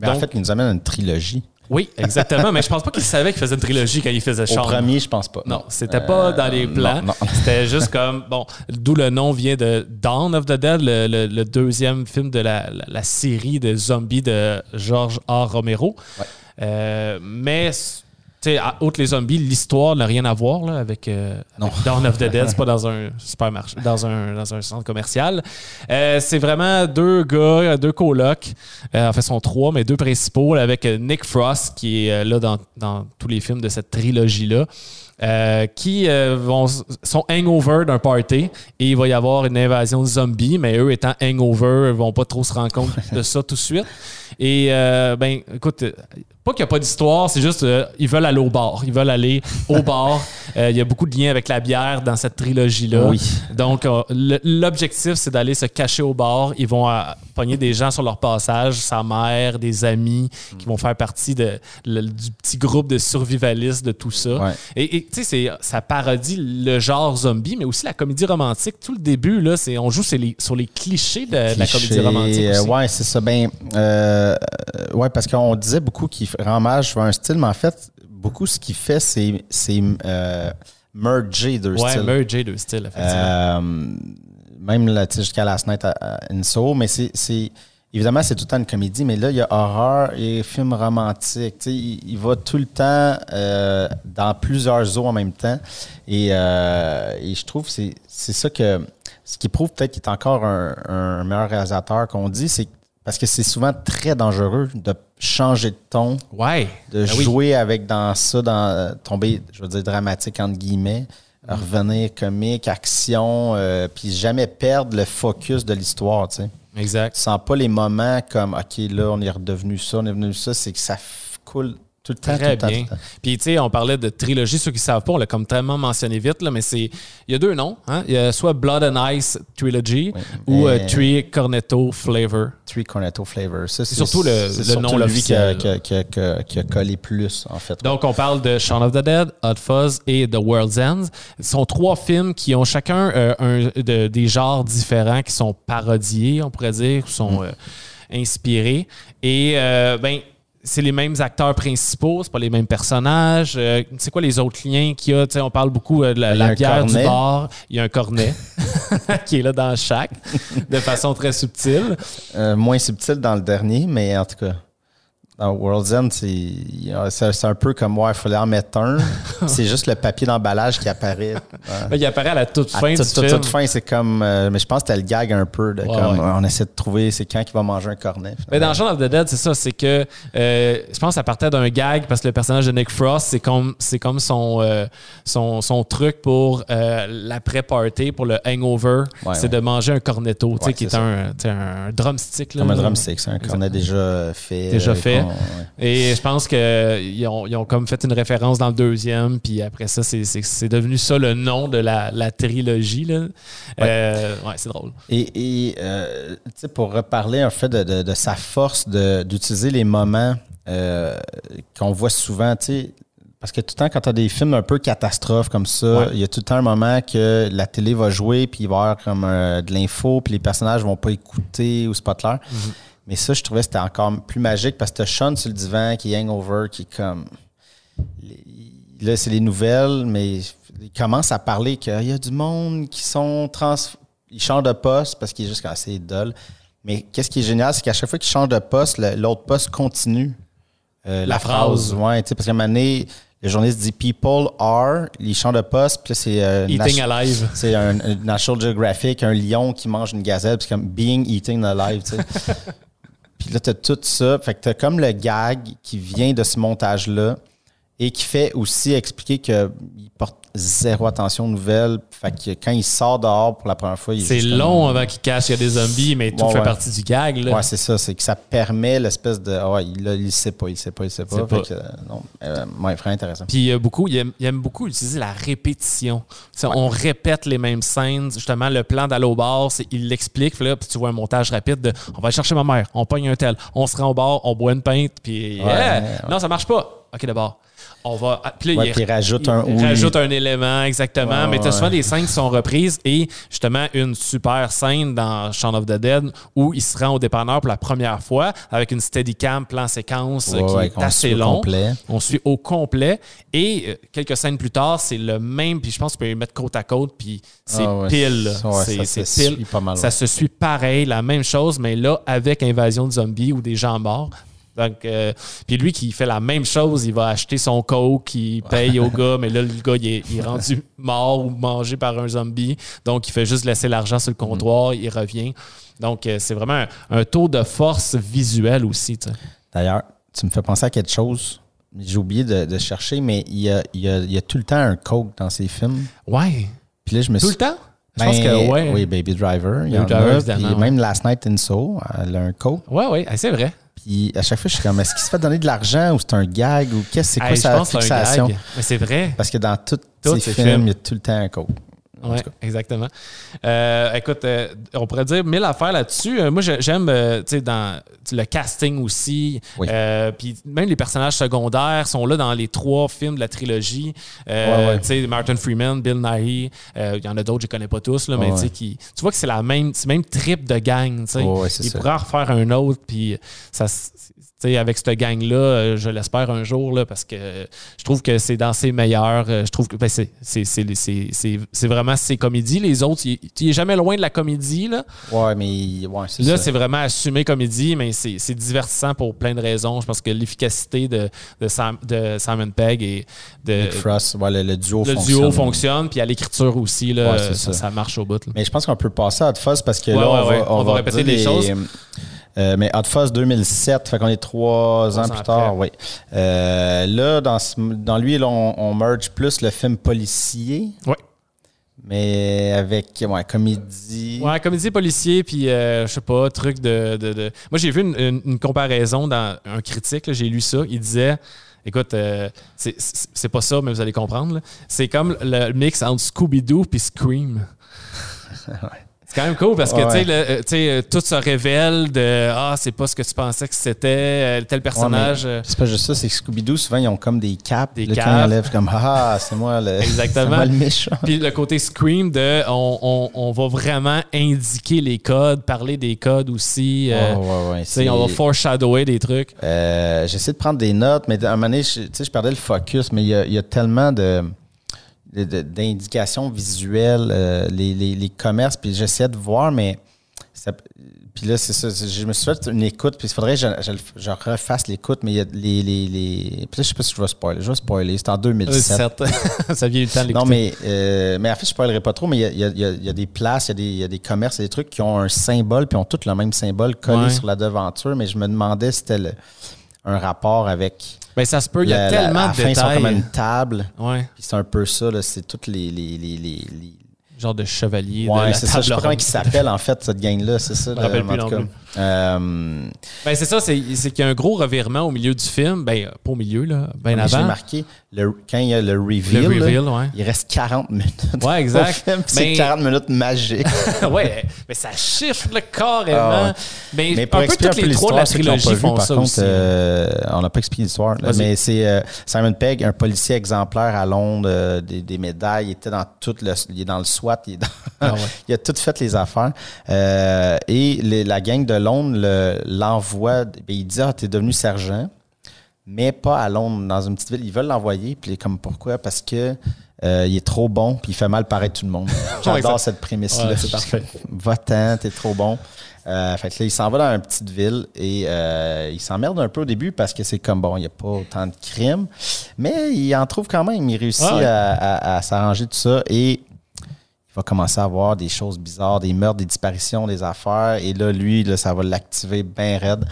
Mais en Donc, fait, il nous amène à une trilogie. Oui, exactement. mais je pense pas qu'il savait qu'il faisait une trilogie quand il faisait Au Shaun. premier, je pense pas. Non, c'était pas dans les plans. C'était juste comme, bon, d'où le nom vient de Dawn of the Dead, le, le- le deuxième film de la, la- la série de zombies de George R. Romero. Ouais. Euh, mais, sais, à- outre les zombies, l'histoire n'a rien à voir là, avec, euh, Non. avec Dawn of the Dead. C'est pas dans un supermarché, dans un, dans un centre commercial. Euh, c'est vraiment deux gars, deux colocs. Euh, en fait, sont trois, mais deux principaux, avec euh, Nick Frost, qui est là dans, dans tous les films de cette trilogie-là. euh, qui vont, sont hangover d'un party et il va y avoir une invasion de zombies, mais eux étant hangover, ils vont pas trop se rendre compte de ça tout de suite. Et ben, écoute, pas qu'il n'y a pas d'histoire, c'est juste euh, ils veulent aller au bar. Ils veulent aller au bar. Euh, Il y a beaucoup de liens avec la bière dans cette trilogie-là. Oui. Donc, euh, l'objectif, c'est d'aller se cacher au bar. Ils vont euh, pogner des gens sur leur passage, sa mère, des amis, qui vont faire partie de, le- du petit groupe de survivalistes de tout ça. Ouais. Et tu sais, ça parodie le genre zombie, mais aussi la comédie romantique. Tout le début, là, c'est on joue sur les, sur les clichés de, de la comédie romantique. aussi. ouais, c'est ça. Ben, ouais, parce qu'on disait beaucoup qu'il rend hommage à un style, mais en fait, beaucoup ce qu'il fait, c'est, c'est euh, merger deux Ouais, styles. merger deux styles, effectivement. Euh, même là, jusqu'à Last Night in Soho, mais c'est, c'est- évidemment c'est tout le temps une comédie, mais là il y a horreur et film romantique. Il, il va tout le temps euh, dans plusieurs eaux en même temps, et, euh, et je trouve que c'est, c'est ça que ce qui prouve peut-être qu'il est encore un, un meilleur réalisateur qu'on dit, c'est parce que c'est souvent très dangereux de changer de ton ouais. de Ben oui. jouer avec dans ça, dans euh, tomber, je veux dire, dramatique entre guillemets, revenir comique, action, euh, puis jamais perdre le focus de l'histoire, tu sais. Exact. Tu sens pas les moments comme, OK, là, on est redevenu ça, on est venu ça, c'est que ça coule tout le temps, tout Très temps, bien. tout le temps. Puis, tu sais, on parlait de trilogie. Ceux qui ne savent pas, on l'a comme tellement mentionné vite, là, mais c'est. Il y a deux noms. Hein? Il y a soit Blood and Ice Trilogy Oui, ou euh, Three Cornetto Flavor. Three Cornetto Flavor. C'est surtout le- le nom lui qui a, qui, a, qui a- qui a- qui a collé plus, en fait. Donc, on parle de Shaun of the Dead, Hot Fuzz et The World's End. Ce sont trois films qui ont chacun euh, un, de- des genres différents qui sont parodiés, on pourrait dire, qui sont euh, inspirés. Et, euh, ben, c'est les mêmes acteurs principaux, c'est pas les mêmes personnages. Euh, c'est quoi les autres liens qu'il y a? Tu sais, on parle beaucoup euh, de la, la bière du bar. Il y a un cornet qui est là dans chaque, de façon très subtile. Euh, moins subtil dans le dernier, mais en tout cas. Dans World's End, c'est un peu comme moi, il fallait en mettre un. c'est juste le papier d'emballage qui apparaît. Ouais. Il apparaît à la toute À fin toute, du toute- film. toute fin, c'est comme. euh, mais je pense que c'était le gag un peu de comme ouais. on essaie de trouver c'est quand qui va manger un cornet. Mais dans Shaun of the Dead, c'est ça, c'est que euh, je pense que ça partait d'un gag parce que le personnage de Nick Frost, c'est comme c'est comme son, euh, son son truc pour l'après-party, pour le hangover, Ouais, c'est ouais. de manger un cornetto, Ouais, qui est, un, un drumstick. là. Comme un drumstick, c'est un cornet déjà fait. Déjà fait. Ouais. Et je pense qu'ils ont, ils ont comme fait une référence dans le deuxième, puis après ça, c'est- devenu ça le nom de la, la trilogie. Là. Euh, ouais, c'est drôle. Et, et, euh, pour reparler en fait de, de- de sa force de- d'utiliser les moments euh, qu'on voit souvent, tu sais, parce que tout le temps, quand tu as des films un peu catastrophes comme ça, Ouais. il y a tout le temps un moment que la télé va jouer, puis il va y avoir comme euh, de l'info, puis les personnages vont pas écouter ou c'est pas clair. Mais ça, je trouvais que c'était encore plus magique parce que tu Sean sur le divan qui est hangover, qui est comme. les- Là, c'est les nouvelles, mais il commence à parler qu'il y a du monde qui sont trans. Il change de poste parce qu'il est juste assez idole. Mais qu'est-ce qui est génial, c'est qu'à chaque fois qu'il change de poste, l'autre poste continue euh, la, La phrase. phrase. Ouais, parce qu'à un moment donné, le journaliste dit People are, il change de poste, puis là, c'est. euh, Eating Alive. c'est un, un National Geographic, un lion qui mange une gazelle, puis c'est comme being eating alive, tu sais. puis là, t'as tout ça. Fait que t'as comme le gag qui vient de ce montage-là et qui fait aussi expliquer qu'il porte zéro attention aux nouvelles. Fait que quand il sort dehors pour la première fois, il est C'est comme- long avant qu'il cache qu'il y a des zombies, mais tout Ouais, fait ouais. partie du gag. Là. Ouais, c'est ça. C'est que ça permet l'espèce de. Ouais, il, là, il sait pas, il sait pas, il sait pas. C'est Fait pas. que, euh, non, euh, ouais, vraiment intéressant. Puis il, y a beaucoup, il, aime, il aime beaucoup utiliser la répétition. On répète les mêmes scènes. Justement, le plan d'aller au bar, il l'explique. Puis là, puis tu vois un montage rapide de on va aller chercher ma mère, on pogne un tel, on se rend au bar, on boit une pinte, puis yeah! non, ça marche pas. OK, d'abord. On va. Puis là, Ouais, il, rajoute il un oui. rajoute un élément, exactement. Mais tu as ouais. souvent des scènes qui sont reprises et justement une super scène dans Shaun of the Dead où il se rend au dépanneur pour la première fois avec une steadicam plan séquence Ouais, qui est assez suit au long. complet. On suit au complet. Et euh, quelques scènes plus tard, c'est le même. Puis je pense qu'on peut les mettre côte à côte. Puis c'est Ah pile. c'est pile. pas mal, Ça se suit pareil, la même chose, mais là, avec invasion de zombies ou des gens morts. Donc, euh, puis lui qui fait la même chose, il va acheter son coke, il paye au gars, mais là, le gars, il est, il est rendu mort ou mangé par un zombie. Donc, il fait juste laisser l'argent sur le comptoir, il revient. Donc, euh, c'est vraiment un, un taux de force visuel aussi. D'ailleurs, tu me fais penser à quelque chose. J'ai oublié de, de chercher, mais il y, a, il, y a, il y a tout le temps un coke dans ses films. Ouais. Puis là, je me Tout suis. le temps? Je Ben, pense que ouais. Oui, Baby Driver. Il y en a. Puis même Last Night in Soul, elle a un coke. Ouais, ouais, c'est vrai. Puis à chaque fois, je suis comme, est-ce qu'il se fait donner de l'argent ou c'est un gag ou qu'est-ce c'est quoi Hey, sa fixation? Mais c'est vrai. Parce que dans tous ces films, il y a tout le temps un coke. En Oui, tout cas. exactement. Euh, écoute, euh, on pourrait dire mille affaires là-dessus. Euh, moi, j'ai- j'aime euh, tu sais, dans le casting aussi. Oui. Euh, Puis même les personnages secondaires sont là dans les trois films de la trilogie. Ouais, ouais. tu sais, Martin Freeman, Bill Nighy. euh, Il y en a d'autres, je ne connais pas tous, là, mais Ouais, ouais. qui- tu vois que c'est la même, même trip de gang. tu sais. Ouais, ouais, c'est Il ça. pourrait en refaire un autre, puis ça, avec cette gang-là, euh, je l'espère un jour, là, parce que je trouve que c'est dans ses meilleurs. euh, Je trouve que ben, c'est, vraiment ses comédies. Les autres, il, il est jamais loin de la comédie. Là, Ouais, mais ouais, là c'est vraiment assumé comédie, mais c'est, divertissant pour plein de raisons. Je pense que l'efficacité de, de, Sam- de Simon Pegg et de. Nick Frost, ouais, le, le duo le fonctionne. duo fonctionne, puis à l'écriture aussi, là, Ouais, ça, marche au bout. là. Mais je pense qu'on peut passer à Hot Fuzz parce que là, on, va, ouais. On va répéter des choses. Euh, mais Hot Fuzz 2007, fait qu'on est trois Trois ans ans plus après. tard, oui. Euh, là, dans, dans lui, là, on, on merge plus le film policier, Ouais. mais avec ouais, comédie. Ouais, comédie policier, puis euh, je sais pas, truc de. de- de- Moi, j'ai vu une, une- une comparaison dans un critique, j'ai lu ça. Il disait. Écoute, euh, c'est- pas ça, mais vous allez comprendre. C'est comme le mix entre Scooby-Doo puis Scream. C'est quand même cool parce que Ouais. tu sais, euh, tu sais, euh, tout se révèle de Ah, c'est pas ce que tu pensais que c'était, euh, tel personnage. Ouais, C'est pas juste ça, c'est que Scooby-Doo, souvent, ils ont comme des caps. Des Là, capes. Quand ils comme Ah, c'est moi le, Exactement. c'est moi le méchant. Puis le côté Scream de on, on- on va vraiment indiquer les codes, parler des codes aussi. euh, Ouais, ouais, ouais, tu sais, on va foreshadower des trucs. Euh, J'essaie de prendre des notes, mais à un moment donné, je, tu sais, je perdais le focus, mais il y y a tellement de- d'indications visuelles, euh, les, les- les commerces, puis j'essayais de voir, mais ça- puis là, c'est ça. Je me suis fait une écoute, puis il faudrait que je, je, le- je refasse l'écoute, mais il y a les. les, les... Puis là, je sais pas si je vais spoiler. Je vais spoiler. C'est en 2017. Certes. ça vient le temps de Non, mais, euh, mais en fait, je ne spoilerai pas trop, mais il y a, il y a- il y a- des places, il y, a des- il y a des commerces, il y a des trucs qui ont un symbole, puis ont tous le même symbole collé Ouais. sur la devanture, mais je me demandais si c'était un rapport avec. Ben, ça se peut, il y a la- tellement la de fin, ils sont comme détails. une table, Ouais, c'est un peu ça, c'est toutes les. les, les, les- genre de chevalier. Ouais, c'est ça. Je sais pas comment il s'appelle, en fait, cette gang-là, c'est ça. me là, rappelle plus non. Euh, Ben, c'est ça, c'est qu'il y a un gros revirement au milieu du film. Ben, pas au milieu, là, ben mais J'ai avant. marqué, le, quand il y a le reveal, Le là, reveal, ouais. il reste 40 minutes. Ouais, exact. c'est Mais- 40 minutes magiques. ouais, mais ça chiffre le carrément. Ah. Mais, Mais pour un peu toutes les trois de la trilogie vu, font par ça contre, aussi. euh, on n'a pas expliqué l'histoire. Mais c'est euh, Simon Pegg, un policier exemplaire à Londres, euh, des, des médailles. Il était dans tout le, il est dans le SWAT. Il, est dans- Ah ouais. il a tout fait les affaires. Euh, et les- la gang de Londres le- l'envoie. ben, il dit Ah, t'es devenu sergent, mais pas à Londres, dans une petite ville. Ils veulent l'envoyer. Puis comme pourquoi? Parce que. euh, il est trop bon, puis il fait mal paraître tout le monde. J'adore cette prémisse-là. Ouais, c'est parfait. Va-t'en, t'es trop bon. Euh, fait que là, il s'en va dans une petite ville et euh, il s'emmerde un peu au début parce que c'est comme bon, il n'y a pas autant de crimes, mais il en trouve quand même. Il réussit ouais. à, à- à s'arranger tout ça et il va commencer à voir des choses bizarres, des meurtres, des disparitions, des affaires. Et là, lui, là, ça va l'activer bien raide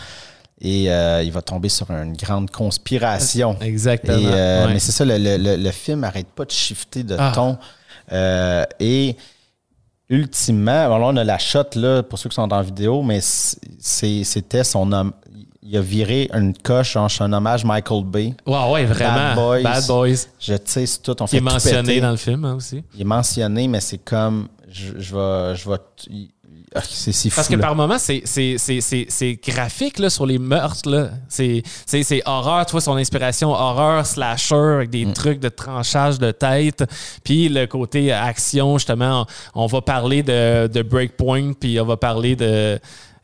et euh, il va tomber sur une grande conspiration. Exactement. Et, euh, ouais. Mais c'est ça, le, le- le- film n'arrête pas de shifter de Ah. ton. Euh, et ultimement, bon, là, on a la shot là, pour ceux qui sont dans la vidéo, mais c'est- c'était son homme. Il a viré une coche en un hommage Michael Bay. Ouais, ouais, vraiment. Bad Boys. Bad Boys. Je tisse tout. On fait est tout mentionné péter. dans le film hein, aussi. Il est mentionné, mais c'est comme. Je, je vais. Je vais il- c'est si fou. Parce que là. par moments, c'est- c'est c'est- c'est- c'est graphique là, sur les meurtres. là. C'est c'est- c'est horreur, tu vois, son inspiration horreur, slasher, avec des Mm. trucs de tranchage de tête. Puis le côté action, justement, on, on va parler de, de Breakpoint, puis on va parler de.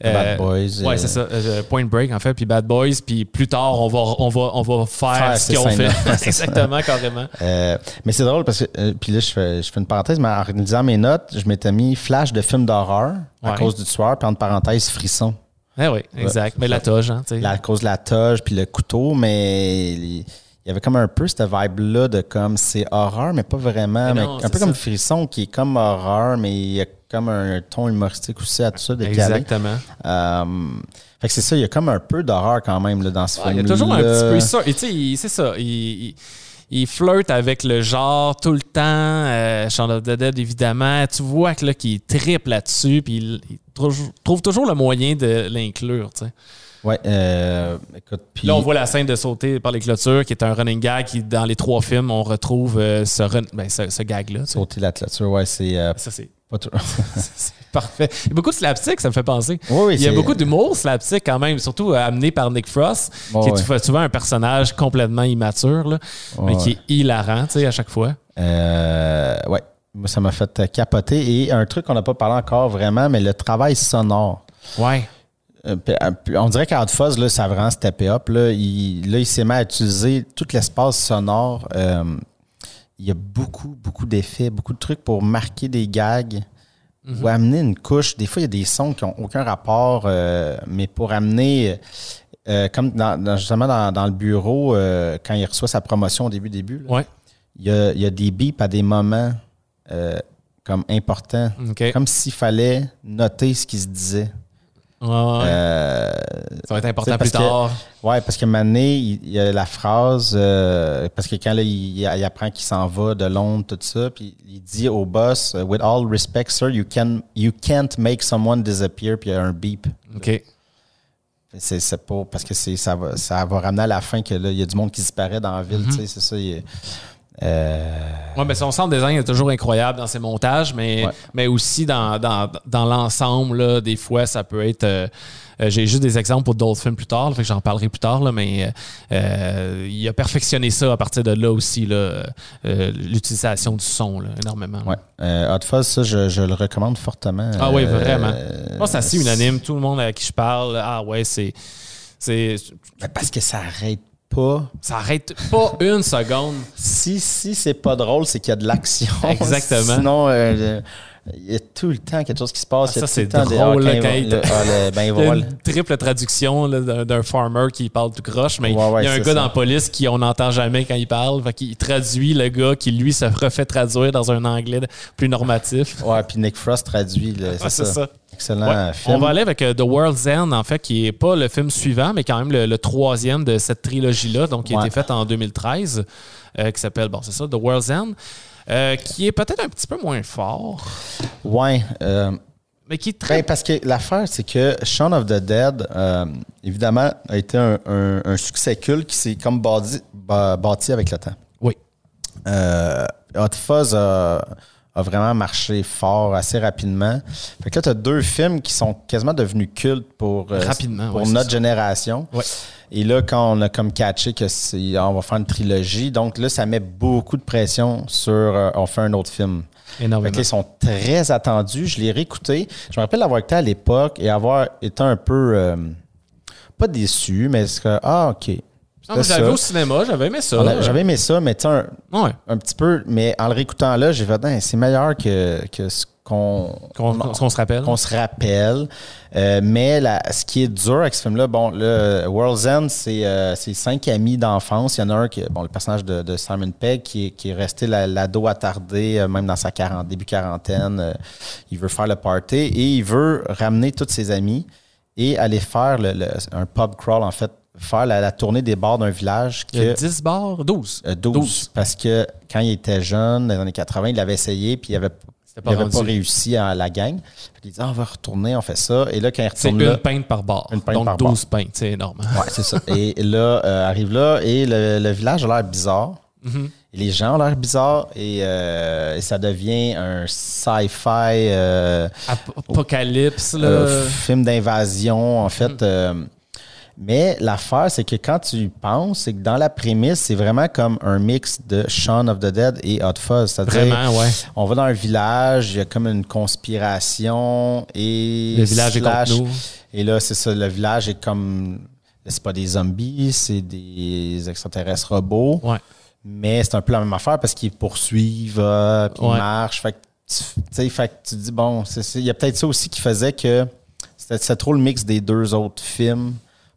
Euh, Bad Boys, Ouais, euh, c'est ça. euh, Point Break, en fait, puis Bad Boys. Puis plus tard, on va, on va, on va faire, Faire ce qu'ils ont fait. Exactement, carrément. Euh, mais c'est drôle parce que, euh, puis là, je fais, je fais une parenthèse, mais en lisant mes notes, je m'étais mis flash de films d'horreur à Ouais. cause du tueur, puis entre parenthèses, frisson. Eh oui, exact. Mais la toge, hein, tu sais. À cause de la toge, puis le couteau, mais il y avait comme un peu cette vibe-là de comme c'est horreur, mais pas vraiment. Mais un peu comme frisson qui est comme horreur, mais il y a comme un ton humoristique aussi à tout ça, décalé. Exactement. Euh, fait que c'est ça, il y a comme un peu d'horreur quand même là, dans ce Ouais, il y film. a toujours un petit peu ça. Et tu sais, c'est ça. Il, il- il flirte avec le genre tout le temps. Euh, Shaun of the Dead, évidemment. Tu vois que là, qu'il triple là-dessus. Puis il, il trouve, trouve toujours le moyen de l'inclure. tu sais. Ouais, euh, écoute. Là, on voit la scène de sauter par les clôtures, qui est un running gag. Qui, dans les trois films, on retrouve euh, ce, run- ben, ce, ce gag-là. Sauter la clôture, ouais, c'est euh, Ça, c'est parfait. Il y a beaucoup de slapstick, ça me fait penser. Oui, oui, Il y a c'est- beaucoup d'humour slapstick quand même, surtout euh, amené par Nick Frost, qui est souvent- un personnage complètement immature, là, mais qui est hilarant, tu sais, à chaque fois. Euh, ouais, moi, ça m'a fait euh, capoter. Et un truc qu'on n'a pas parlé encore vraiment, mais le travail sonore. Ouais. Euh, on dirait qu'Out Fuzz, là, ça a vraiment steppé up. Là, il, là, il s'est mis à utiliser tout l'espace sonore. Euh, il y a beaucoup, beaucoup d'effets, beaucoup de trucs pour marquer des gags ou amener une couche. Des fois, il y a des sons qui n'ont aucun rapport, euh, mais pour amener, euh, comme dans- dans- justement dans, dans le bureau, euh, quand il reçoit sa promotion au début, début, là, Ouais. il y a, il y a des bips à des moments euh, comme importants. Comme s'il fallait noter ce qui se disait. Ouais, ouais. Euh, ça va être important plus parce que- tard. Ouais, parce moment donné, il, y a la phrase, euh, parce que quand là, il, il apprend qu'il s'en va de Londres, tout ça, puis il dit au boss, euh, With all respect, sir, you, can, you can't make someone disappear, puis il y a un beep. OK. C'est pas parce que c'est ça va, ça va ramener à la fin que là, il y a du monde qui disparaît dans la ville, Mm-hmm. tu sais, c'est ça. il euh, Ouais, mais son sound design est toujours incroyable dans ses montages, mais, Ouais. mais aussi dans, dans, dans l'ensemble, des fois, ça peut être. euh, euh, J'ai juste des exemples pour d'autres films plus tard, là, fait que j'en parlerai plus tard, là, mais euh, il a perfectionné ça à partir de là aussi, là, l'utilisation du son, là, énormément. ouais. Hot Fuzz, ça, je, je le recommande fortement. Ah oui, vraiment. Moi, c'est assez unanime. Tout le monde à qui je parle, ah ouais, c'est. c'est ben, parce que ça arrête pas. ça arrête pas une seconde. Si, si c'est pas drôle, c'est qu'il y a de l'action. Exactement. Sinon, euh, Il y a tout le temps quelque chose qui se passe. Ah, ça, c'est des- drôle, ah, quand quand il le- ah, le- ben, il va Il y a une triple traduction d'un farmer qui parle tout croche, mais Ouais, ouais, il y a un gars ça. dans la police qui on n'entend jamais quand il parle. Fait qu'il traduit le gars qui, lui, se refait traduire dans un anglais plus normatif. Ouais, puis Nick Frost traduit. Ouais, c'est ça. ça. Excellent Ouais. film. On va aller avec euh, The World's End, en fait, qui est pas le film suivant, mais quand même le, le troisième de cette trilogie-là, donc qui a été faite en 2013, euh, qui s'appelle, bon, c'est ça, The World's End, euh, qui est peut-être un petit peu moins fort, Ouais. euh, mais qui est très Ben, parce que l'affaire, c'est que Shaun of the Dead, euh, évidemment, a été un, un- un succès culte qui s'est comme bâti, bâ- bâti avec le temps. Oui. Hot Fuzz a, a vraiment marché fort assez rapidement. Fait que là, tu as deux films qui sont quasiment devenus cultes pour, euh, Rapidement, pour ouais, notre génération. Ouais. Et là, quand on a comme catché que c'est, on va faire une trilogie, donc là, ça met beaucoup de pression sur euh, on fait un autre film. Énormément. ils sont très attendus. Je l'ai réécouté. Je me rappelle l'avoir écouté à l'époque et avoir été un peu, euh, pas déçu, mais c'est que, ah, OK. J'avais au cinéma, j'avais aimé ça. A- J'avais aimé ça, mais tu sais, un, Ouais. un petit peu, mais en le réécoutant là, j'ai fait, Ben, c'est meilleur que, que ce qu'on Qu'on se rappelle. qu'on se rappelle. Euh, mais la- ce qui est dur avec ce film-là, bon, le World's End, c'est euh, c'est cinq amis d'enfance. Il y en a un qui, bon, le personnage de, de Simon Pegg, qui, est- qui est resté la- l'ado attardé, euh, même dans sa quarante, début quarantaine. euh, il veut faire le party et il veut ramener tous ses amis et aller faire le- le- un pub crawl, en fait, faire la, la tournée des bars d'un village Il y a que 10 bars, 12. euh, 12, 12. Parce que quand il était jeune, dans les années 80, il l'avait essayé, puis il avait, C'était il pas réussi à la gang. Il dit, Ah, on va retourner, on fait ça. Et là, quand il C'est retourne une là, pinte par bar. Une pinte Donc par 12 pintes, c'est énorme. ouais, c'est ça. Et là, euh, arrive là, et le, le village a l'air bizarre. Mm-hmm. Les gens ont l'air bizarres, et, euh, et ça devient un sci-fi euh, Ap- Apocalypse, là. euh, film d'invasion, en fait. Mm. euh, mais l'affaire, c'est que quand tu penses, c'est que dans la prémisse, c'est vraiment comme un mix de Shaun of the Dead et Hot Fuzz. C'est-à-dire, Vraiment, ouais. on va dans un village, il y a comme une conspiration et. Le village est contre nous. Et là, c'est ça, le village est comme. C'est pas des zombies, c'est des extraterrestres robots. Ouais. Mais c'est un peu la même affaire parce qu'ils poursuivent, euh, puis Ouais. ils marchent. Fait que tu fait que tu dis, bon, il y a peut-être ça aussi qui faisait que c'était trop le mix des deux autres films.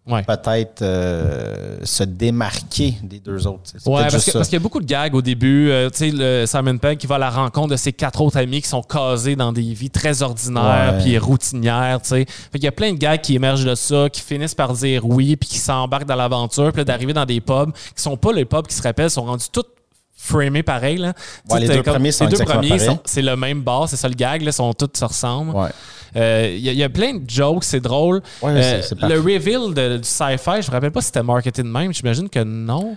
Ouais. Peut-être euh, se démarquer des deux autres. Ouais, parce que- qu'il y a beaucoup de gags au début. Euh, tu sais, le Simon Pegg qui va à la rencontre de ses quatre autres amis qui sont casés dans des vies très ordinaires puis routinières, tu sais. Fait qu'il y a plein de gags qui émergent de ça, qui finissent par dire oui puis qui s'embarquent dans l'aventure, puis d'arriver dans des pubs qui sont pas les pubs qui se rappellent, sont rendus tous framés pareil. Là. Les deux premiers sont les deux exactement premiers, c'est le même bar, c'est ça le gag, là, sont tous se ressemblent. Ouais. Euh, Il y, a- il y a plein de jokes, c'est drôle. Ouais, Euh, le reveal de- du sci-fi, je me rappelle pas si c'était marketing de même, j'imagine que non.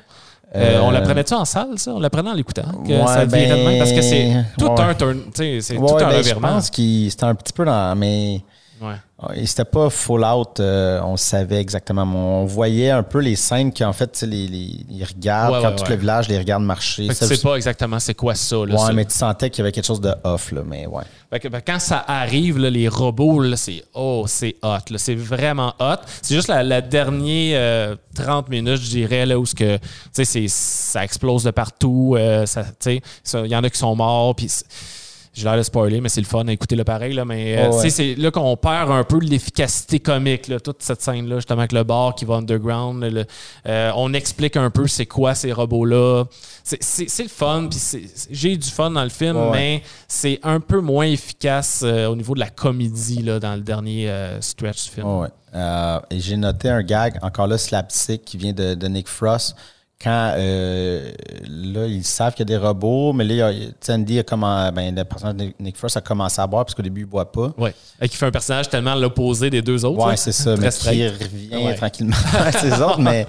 Euh, Euh, on l'apprenait-tu en salle, ça? On l'apprenait en l'écoutant? Que Ouais, ça virait de même? Parce que c'est ben, tout ouais. un turn, tu sais, c'est Ouais, tout un ben, je revirement. pense c'était un petit peu dans. Mais Ouais. Et c'était pas full out, euh, on savait exactement. mais On voyait un peu les scènes fait, sais, les, les- ils regardent, Ouais, quand ouais, tout le village les regarde marcher. Fait que tu sais pas exactement c'est quoi ça. Là, ouais, ça. mais tu sentais qu'il y avait quelque chose de off, là, mais ouais. Fait que, fait que quand ça arrive, là, les robots, c'est oh, c'est hot. C'est vraiment hot. C'est juste la, la dernière euh, 30 minutes, je dirais, là, où ce que, ça explose de partout. euh, Il y en a qui sont morts. Puis j'ai l'air de spoiler, mais c'est le fun à écouter le pareil. Là, mais euh, Ouais, c'est là qu'on perd un peu l'efficacité comique. Là, toute cette scène-là, justement, avec le bar qui va underground. le- euh, on explique un peu c'est quoi ces robots-là. C'est- le fun. J'ai du fun dans le film, ouais. mais c'est un peu moins efficace euh, au niveau de la comédie là, dans le dernier euh, stretch du film. Ouais, ouais. Et j'ai noté un gag, encore là, slapstick, qui vient de, de Nick Frost. Quand euh, là, ils savent qu'il y a des robots, mais là, il y a- comment, ben, le personnage de Nick Frost a commencé à boire parce qu'au début, il ne boit pas. Ouais. Et qui fait un personnage tellement à l'opposé des deux autres. Là. c'est ça, mais qui revient Ouais. tranquillement avec ses autres, mais,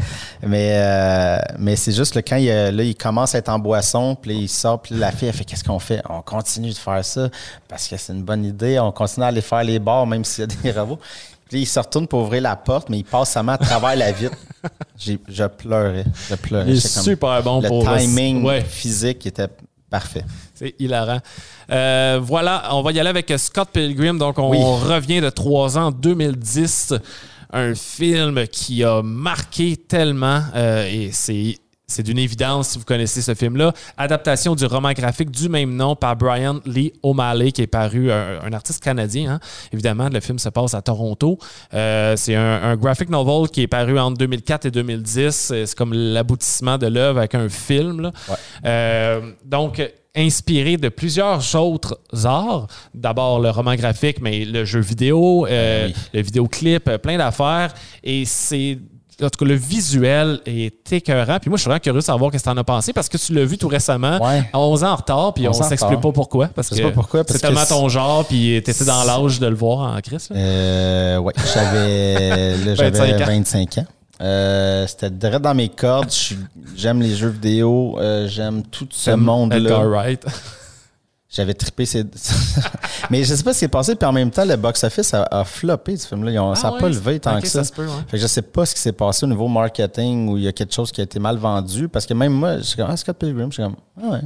mais, euh, mais c'est juste le quand il, a- là, il commence à être en boisson, puis là, il sort, puis là, la fille, elle fait Qu'est-ce qu'on fait? On continue de faire ça parce que c'est une bonne idée, on continue à aller faire les bars, même s'il y a des robots. Puis il se retourne pour ouvrir la porte, mais il passe sa main à travers la vitre. J'ai- Je pleurais, je pleurais. Il est super bon le pour timing Ouais. physique était parfait. C'est hilarant. Euh, voilà, on va y aller avec Scott Pilgrim. Donc, on Oui. revient de trois ans, 2010. Un film qui a marqué tellement euh, et c'est c'est d'une évidence si vous connaissez ce film-là. Adaptation du roman graphique du même nom par Brian Lee O'Malley, qui est paru, un, artiste canadien. Hein. Évidemment, le film se passe à Toronto. Euh, c'est un, graphic novel qui est paru entre 2004 et 2010. C'est comme l'aboutissement de l'œuvre avec un film. Euh, donc, inspiré de plusieurs autres arts. D'abord le roman graphique, mais le jeu vidéo, euh, ben le vidéoclip, plein d'affaires. Et c'est en tout cas, le visuel est écœurant. Puis moi, je suis vraiment curieux de savoir ce que tu en as pensé parce que tu l'as vu tout récemment, à 11 ans en retard, puis on ne s'explique pas pourquoi. Parce que c'est tellement ton genre, puis tu étais dans l'âge de le voir en crise. Euh, oui, j'avais 25 ans. Euh, c'était direct dans mes cordes. J'aime les jeux vidéo, euh, j'aime tout ce monde-là. Wright. J'avais trippé ces. mais je sais pas ce qui est passé, puis en même temps, le box-office a, a, floppé ce film-là. Ah ça n'a pas levé tant que ça. ça peut, fait que je sais pas ce qui s'est passé au niveau marketing où il y a quelque chose qui a été mal vendu. Parce que même moi, je suis comme, ah, Scott Pilgrim, je suis comme, ah ouais.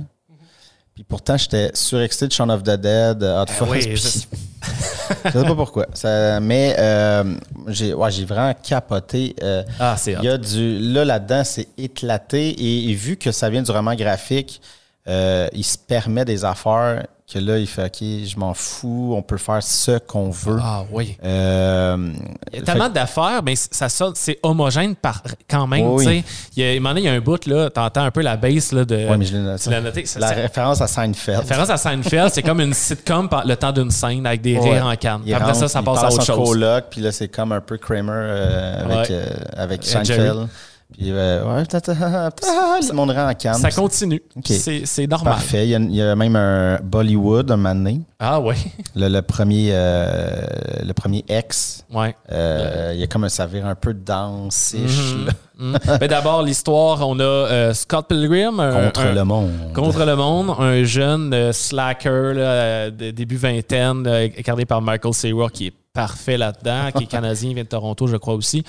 Puis pourtant, j'étais surexcité de Shaun of the Dead, Hot eh Fuzz. je... sais pas pourquoi. mais euh, j'ai ouais, vraiment capoté. Euh, ah, c'est Il y a du. Là, là-dedans, c'est éclaté. et, vu que ça vient du roman graphique, euh, il se permet des affaires que là, il fait OK, je m'en fous, on peut faire ce qu'on veut. Ah oui. Euh, il y a tellement d'affaires, mais ça c'est homogène par, quand même. Oui. Il, y a, il y a un bout, là, t'entends un peu la base là, de. Oui, mais je l'ai noté. la référence à Seinfeld. La référence à Seinfeld, c'est comme une sitcom par le temps d'une scène avec des rires en canne. Après ça, ça passe à autre chose. coloc, puis là, c'est comme un peu Kramer euh, avec, avec Seinfeld. Puis, euh, ouais, monde en canne. Ça continue. C'est normal. Parfait. Il y, a, même un Bollywood, un moment Ah, ouais. Le, premier, euh, le premier ex. Ouais. Euh, il y a comme un savir un peu danse mm -hmm. D'abord, l'histoire, on a euh, Scott Pilgrim. contre le monde. Contre le monde. Un jeune slacker, là, de début vingtaine, incarné par Michael Cera, qui est parfait là-dedans, qui est canadien, vient de Toronto, je crois aussi.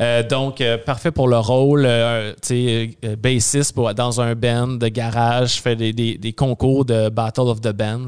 Euh, donc, euh, parfait pour le rôle. Euh, tu sais, bassiste dans un band de garage, fait des, concours de Battle of the Band.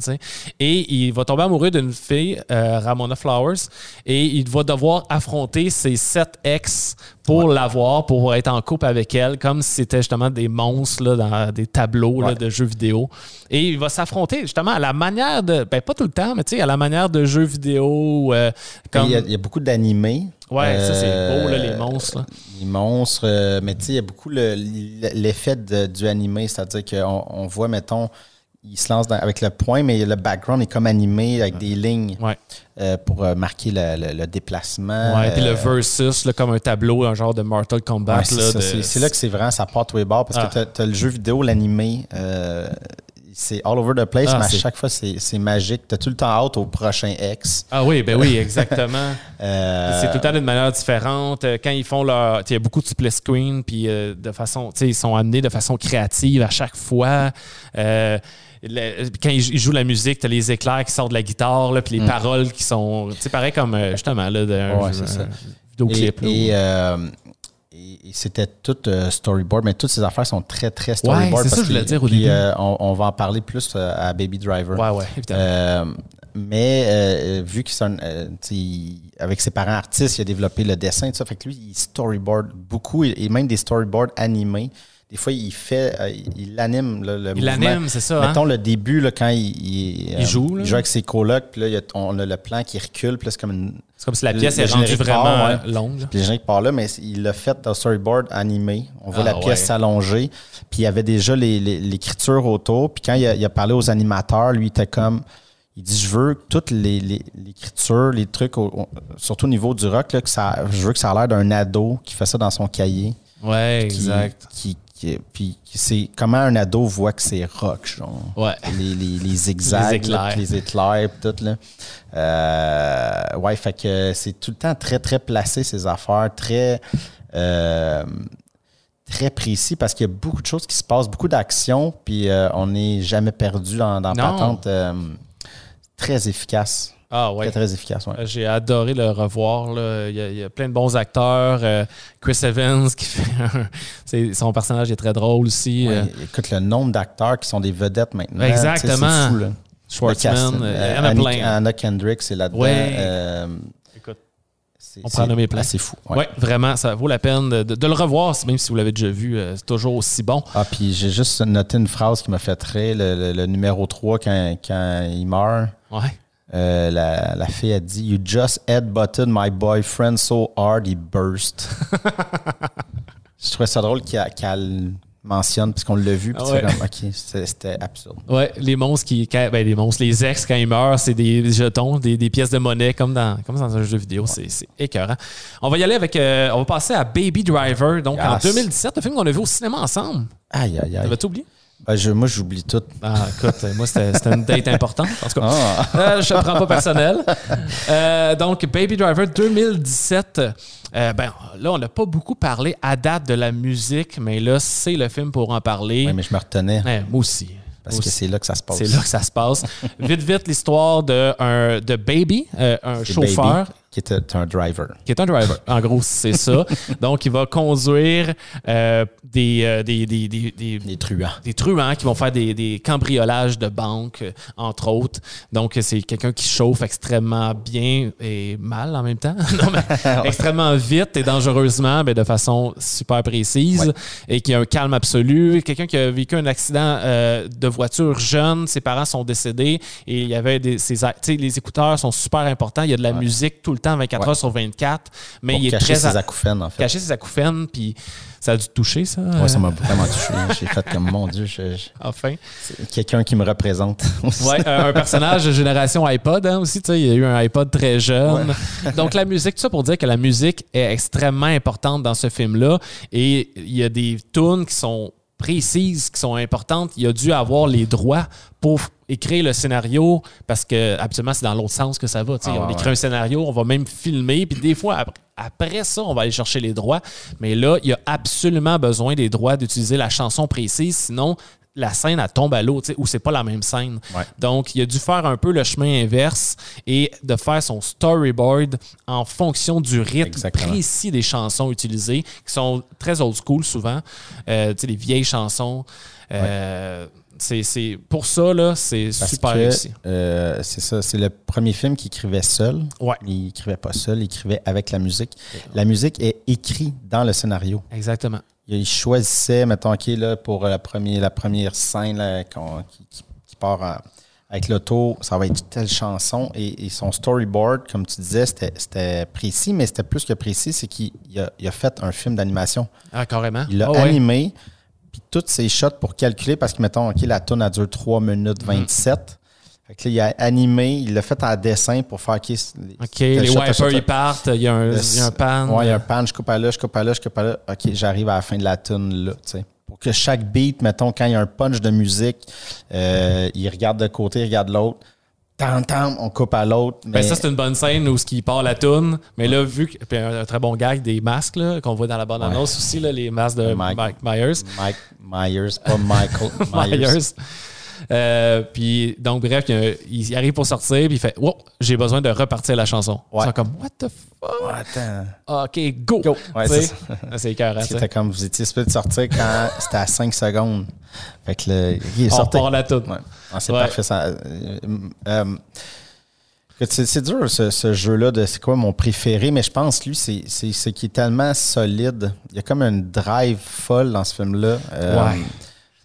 Et il va tomber amoureux d'une fille, Ramona Flowers, et il va devoir affronter ses sept ex pour l'avoir, pour être en couple avec elle, comme si c'était justement des monstres là, dans des tableaux de jeux vidéo. Et il va s'affronter justement à la manière de, ben pas tout le temps, mais tu sais, à la manière de jeux vidéo. Euh, comme... il, y a, beaucoup d'animés. Ouais, ça c'est beau, là, les euh, monstres. Les monstres, euh, mais tu sais, il y a beaucoup l'effet du animé, c'est-à-dire qu'on on voit, mettons, il se lance avec le point, mais le background est comme animé avec des lignes euh, pour euh, marquer le, déplacement. Ouais, puis le euh, versus, comme un tableau, un genre de Mortal Kombat. c'est là que c'est vraiment, ça part tous les bords parce que ah. tu as, le jeu vidéo, l'animé. c'est all over the place, ah, mais à chaque fois, c'est magique. Tu as tout le temps hâte au prochain ex. Ah oui, ben oui, exactement. c'est tout le temps d'une manière différente. Quand ils font leur. Il y a beaucoup de split screen, puis de façon. Ils sont amenés de façon créative à chaque fois quand il joue la musique, tu as les éclairs qui sortent de la guitare, là, puis les mm. paroles qui sont. C'est pareil comme euh, justement là, d'un vidéoclip. Et, euh, et, c'était tout euh, storyboard, mais toutes ces affaires sont très, très storyboard. c'est ça que je voulais dire au début. On, va en parler plus à Baby Driver. Ouais, ouais, évidemment. mais vu qu'avec ses parents artistes, il a développé le dessin, tout ça. Fait que lui, il storyboard beaucoup et même des storyboards animés des fois, il fait, euh, il anime le, le il l'anime, c'est ça. Hein? Mettons le début, là, quand il, il, euh, joue, il joue avec ses colocs, puis là, il a, on a le plan qui recule, puis là, c'est comme une. C'est comme si la pièce est rendue vraiment longue. Puis le générique part là, mais il l'a fait dans storyboard animé. On voit ah, la pièce s'allonger. Puis il y avait déjà l'écriture autour. Puis quand il a, il a, parlé aux animateurs, lui, il était comme. Il dit Je veux toute l'écriture, les, les, trucs, surtout au niveau du rock, là, que ça, je veux que ça a l'air d'un ado qui fait ça dans son cahier. Ouais, exact. Qui, puis c'est comment un ado voit que c'est rock, genre. Ouais. Les, les, les zigzags, les éclairs, les éclairs tout, là. Euh, ouais, fait que c'est tout le temps très, très placé, ces affaires, très, euh, très précis parce qu'il y a beaucoup de choses qui se passent, beaucoup d'actions, puis euh, on n'est jamais perdu dans, dans patente. très efficace. Ah ouais. Très, très efficace, ouais. J'ai adoré le revoir. Là. Il, y a, plein de bons acteurs. Euh, Chris Evans, qui fait son personnage est très drôle aussi. Euh. écoute, le nombre d'acteurs qui sont des vedettes maintenant. Exactement. C'est fou, là. Schwartzman, euh, il y en a plein. Anna Kendrick, c'est là-dedans. Ouais. écoute. C'est- On prend c'est nommer plein. assez fou. Ouais. ouais. vraiment, ça vaut la peine de, le revoir, même si vous l'avez déjà vu. euh, c'est toujours aussi bon. Ah, puis j'ai juste noté une phrase qui m'a fait le, le- le numéro 3, quand, quand il meurt. Ouais. Euh, la, la fille a dit You just headbutted my boyfriend so hard he burst. Je trouvais ça drôle qu'elle mentionne, parce qu'on l'a vu, puis Ouais. c'était absurde. Ouais, les monstres qui. quand- ben, les monstres, les ex, quand ils meurent, c'est des jetons, des, des pièces de monnaie, comme dans, comme dans un jeu vidéo. C'est c'est écœurant. On va y aller avec. euh, on va passer à Baby Driver. Donc, en Yes. 2017, le film qu'on a vu au cinéma ensemble. Aïe, aïe, aïe. T'avais-tu oublié? Ben, je- moi, j'oublie tout. Ah, écoute, euh, moi, c'était une date importante. En tout cas, Ah. euh, je ne prends pas personnel. Euh, donc, Baby Driver 2017. euh, ben, là, on n'a pas beaucoup parlé à date de la musique, mais là, c'est le film pour en parler. Oui, mais je me retenais, Ouais, moi aussi. parce que c'est là que ça se passe. C'est là que ça se passe. vite, vite, l'histoire de, un, de Baby, un chauffeur Baby, qui était un driver. qui est un driver. En gros, c'est ça. Donc, il va conduire euh, des, euh, des, des, des, des- Les truands. des truands qui vont faire des, des cambriolages de banques, euh, entre autres. Donc, c'est quelqu'un qui chauffe extrêmement bien et mal en même temps. non, mais extrêmement vite et dangereusement, mais de façon super précise Ouais. et qui a un calme absolu. Quelqu'un qui a vécu un accident euh, de voiture jeune, ses parents sont décédés et il y avait des. Ses, les écouteurs sont super importants. Il y a de la Ouais. musique tout le temps, 24 Ouais. heures sur 24. Mais Pour il est cacher ses acouphènes, en fait. cacher ses acouphènes, puis ça a dû te toucher, ça. Ouais, ça euh, m'a vraiment touché. J'ai fait comme, mon Dieu, je- je- Enfin. quelqu'un qui me représente. Ouais, un, un personnage de génération iPod hein, aussi. Tu sais, il y a eu un iPod très jeune. Donc, la musique, tout ça pour dire que la musique est extrêmement importante dans ce film-là. Et il y a des tunes qui sont précises, qui sont importantes. Il a dû avoir les droits pour écrire le scénario parce que habituellement c'est dans l'autre sens que ça va. Ah on écrit ouais. un scénario, on va même filmer, puis des fois après, après ça, on va aller chercher les droits. Mais là, il y a absolument besoin des droits d'utiliser la chanson précise, sinon la scène elle tombe à l'eau, tu sais, ou c'est pas la même scène. Ouais. Donc, il a dû faire un peu le chemin inverse et de faire son storyboard en fonction du rythme Exactement. précis des chansons utilisées, qui sont très old school souvent, euh, tu sais, les vieilles chansons. Euh, c'est, c'est- pour ça, là, c'est Parce super que, réussi. euh, c'est ça, c'est le premier film qu'il écrivait seul. Ouais. Il écrivait pas seul, il écrivait avec la musique. La musique est écrite dans le scénario. Exactement. Il choisissait, mettons, OK, là, pour la première, la première scène là, qui, part en- avec l'auto, ça va être telle chanson. Et, et son storyboard, comme tu disais, c'était, précis, mais c'était plus que précis, c'est qu'il il a, il a fait un film d'animation. Ah, carrément. Il l'a Ah animé, puis toutes ses shots pour calculer, parce que, mettons, OK, la tune a duré 3 minutes Mm. 27. Fait que là, il a animé, il l'a fait en dessin pour faire OK. les wipers, ils partent, il y a un, le- il y a un pan. Ouais, il y a un pan, je coupe à là, je coupe à là, je coupe à là. OK, j'arrive à la fin de la tune là, tu sais. Pour que chaque beat, mettons, quand il y a un punch de musique, euh, il regarde de côté, il regarde l'autre. Tam, tam, on coupe à l'autre. Ben, ça, c'est une bonne scène où ce qui part la toune. Mais là, vu que. puis un, un très bon gag des masques qu'on voit dans la bande-annonce aussi, là, les masques de Mike. Mike Myers. Mike Myers, pas Michael Myers. Myers. Euh, puis donc bref, il, arrive pour sortir puis il fait "Wow, j'ai besoin de repartir la chanson." Ouais. Ils sont comme "What the fuck? Oh, attends. OK, go." Go. Ouais, sais, c'est écœurant. C'était comme vous étiez supposé de sortir quand c'était à 5 secondes. Fait que le, il est On sorti. la toute. Ouais. Ah, c'est Ouais. parfait. Ça, euh, euh, c'est, dur ce, ce jeu-là de c'est quoi mon préféré, mais je pense lui, c'est, c'est, c'est qu'il est tellement solide. Il y a comme une drive folle dans ce film-là. Euh, Ouais.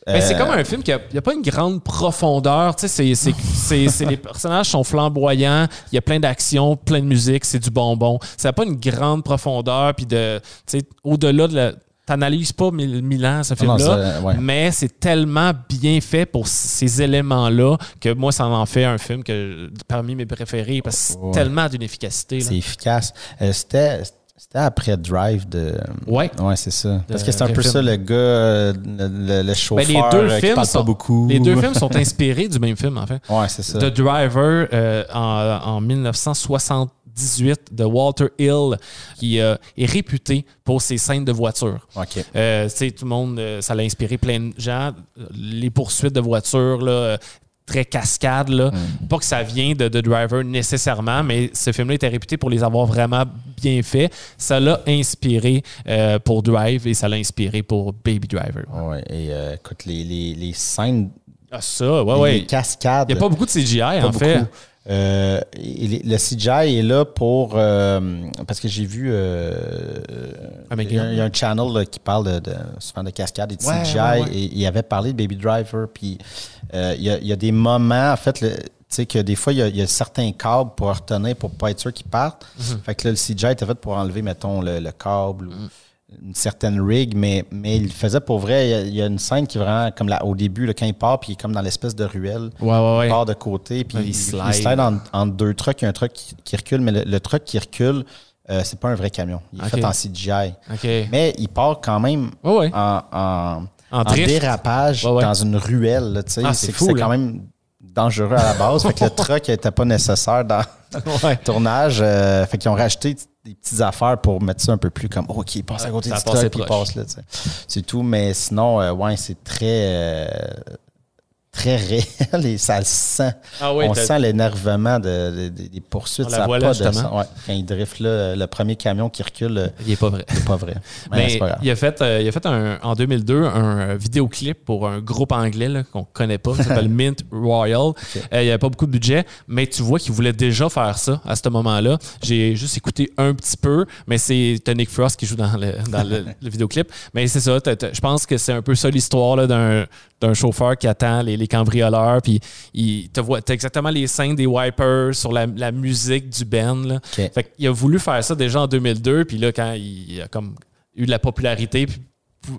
Mais c'est euh, comme un film qui n'a pas une grande profondeur. Tu sais, c'est- c'est- c'est- c'est- les personnages sont flamboyants, il y a plein d'actions, plein de musique, c'est du bonbon. Ça n'a pas une grande profondeur, puis de, tu sais, au-delà de la. T'analyses pas mille, mille ans ce Ah film-là, ouais. mais c'est tellement bien fait pour ces éléments-là que moi, ça en fait un film que parmi mes préférés parce que c'est Ouais. tellement d'une efficacité. C'est efficace. Euh, c'était, c'était après Drive de. Ouais. Ouais, c'est ça. Parce que c'est un peu film? ça, le gars, euh, le, le- le chauffeur Ben, les deux euh, qui films parle sont, pas beaucoup. Les deux films sont inspirés du même film, en fait. Ouais, c'est ça. The Driver euh, en, en 1978 de Walter Hill, qui euh, est réputé pour ses scènes de voiture. OK. Euh, tu sais, tout le monde, euh, ça l'a inspiré plein de gens. Les poursuites de voitures, là, très cascade. Là. Pas que ça vient de The Driver nécessairement, mais ce film-là était réputé pour les avoir vraiment bien faits. Ça l'a inspiré euh, pour Drive et ça l'a inspiré pour Baby Driver. Ouais, et euh, écoute, les, les, les scènes, Ah, ça, ouais, les, ouais. les cascades. Il n'y a pas beaucoup de CGI, en fait. Euh, il le CGI est là pour. euh, parce que j'ai vu. euh, Ah, il, y a, il y a un channel là, qui parle de, de- souvent de cascade et de Ouais, CGI. ouais, ouais. Et il avait parlé de Baby Driver. Puis il, y a, il y a des moments, en fait, le- tu sais, que des fois, il y, a, il y a certains câbles pour retenir pour pas être sûr qu'ils partent. Mhm. Fait que là, le CGI était fait pour enlever, mettons, le, le câble ou une certaine rig, mais, mais il faisait pour vrai. Il y a, une scène qui est vraiment comme là, au début, là, quand il part, puis il est comme dans l'espèce de ruelle. Ouais, ouais, ouais. Il part de côté, puis il il, slide. il slide en- deux trucks. Il y a un truck qui, qui recule, mais le, le truck qui recule, euh, c'est pas un vrai camion. Il est fait en CGI. Mais il part quand même en, dérapage dans une ruelle. là, tu sais. Ah, c'est quand même dangereux à la base. fait que le truck n'était pas nécessaire dans le tournage. euh, fait qu'ils ont racheté des petites affaires pour mettre ça un peu plus comme oh, OK, il passe à côté Ça du truck, puis passe là. tu sais. C'est tout. Mais sinon, euh, ouais, c'est très. euh, très réel et ça le sent. Ah oui, On sent l'énervement de, de- de- des poursuites. On ça voit là, pas de justement. sens. Ouais, quand il drift là, le premier camion qui recule, euh, Il est pas vrai. c'est pas vrai. Mais, Mais c'est pas grave. il a fait, euh, il a fait un, en 2002 un euh, vidéoclip pour un groupe anglais qu'on connaît pas, qui s'appelle Mint Royal. Euh, il n'y avait pas beaucoup de budget, mais tu vois qu'il voulait déjà faire ça à ce moment-là. J'ai juste écouté un petit peu, mais c'est Tonic Frost qui joue dans le, dans le, le vidéoclip. Mais c'est ça, je pense que c'est un peu ça l'histoire là, d'un d'un chauffeur qui attend les, les cambrioleurs, puis il te voit, t'as exactement les scènes des wipers sur la, la musique du. Là. Fait qu'il a voulu faire ça déjà en 2002, puis là, quand il a comme eu de la popularité, puis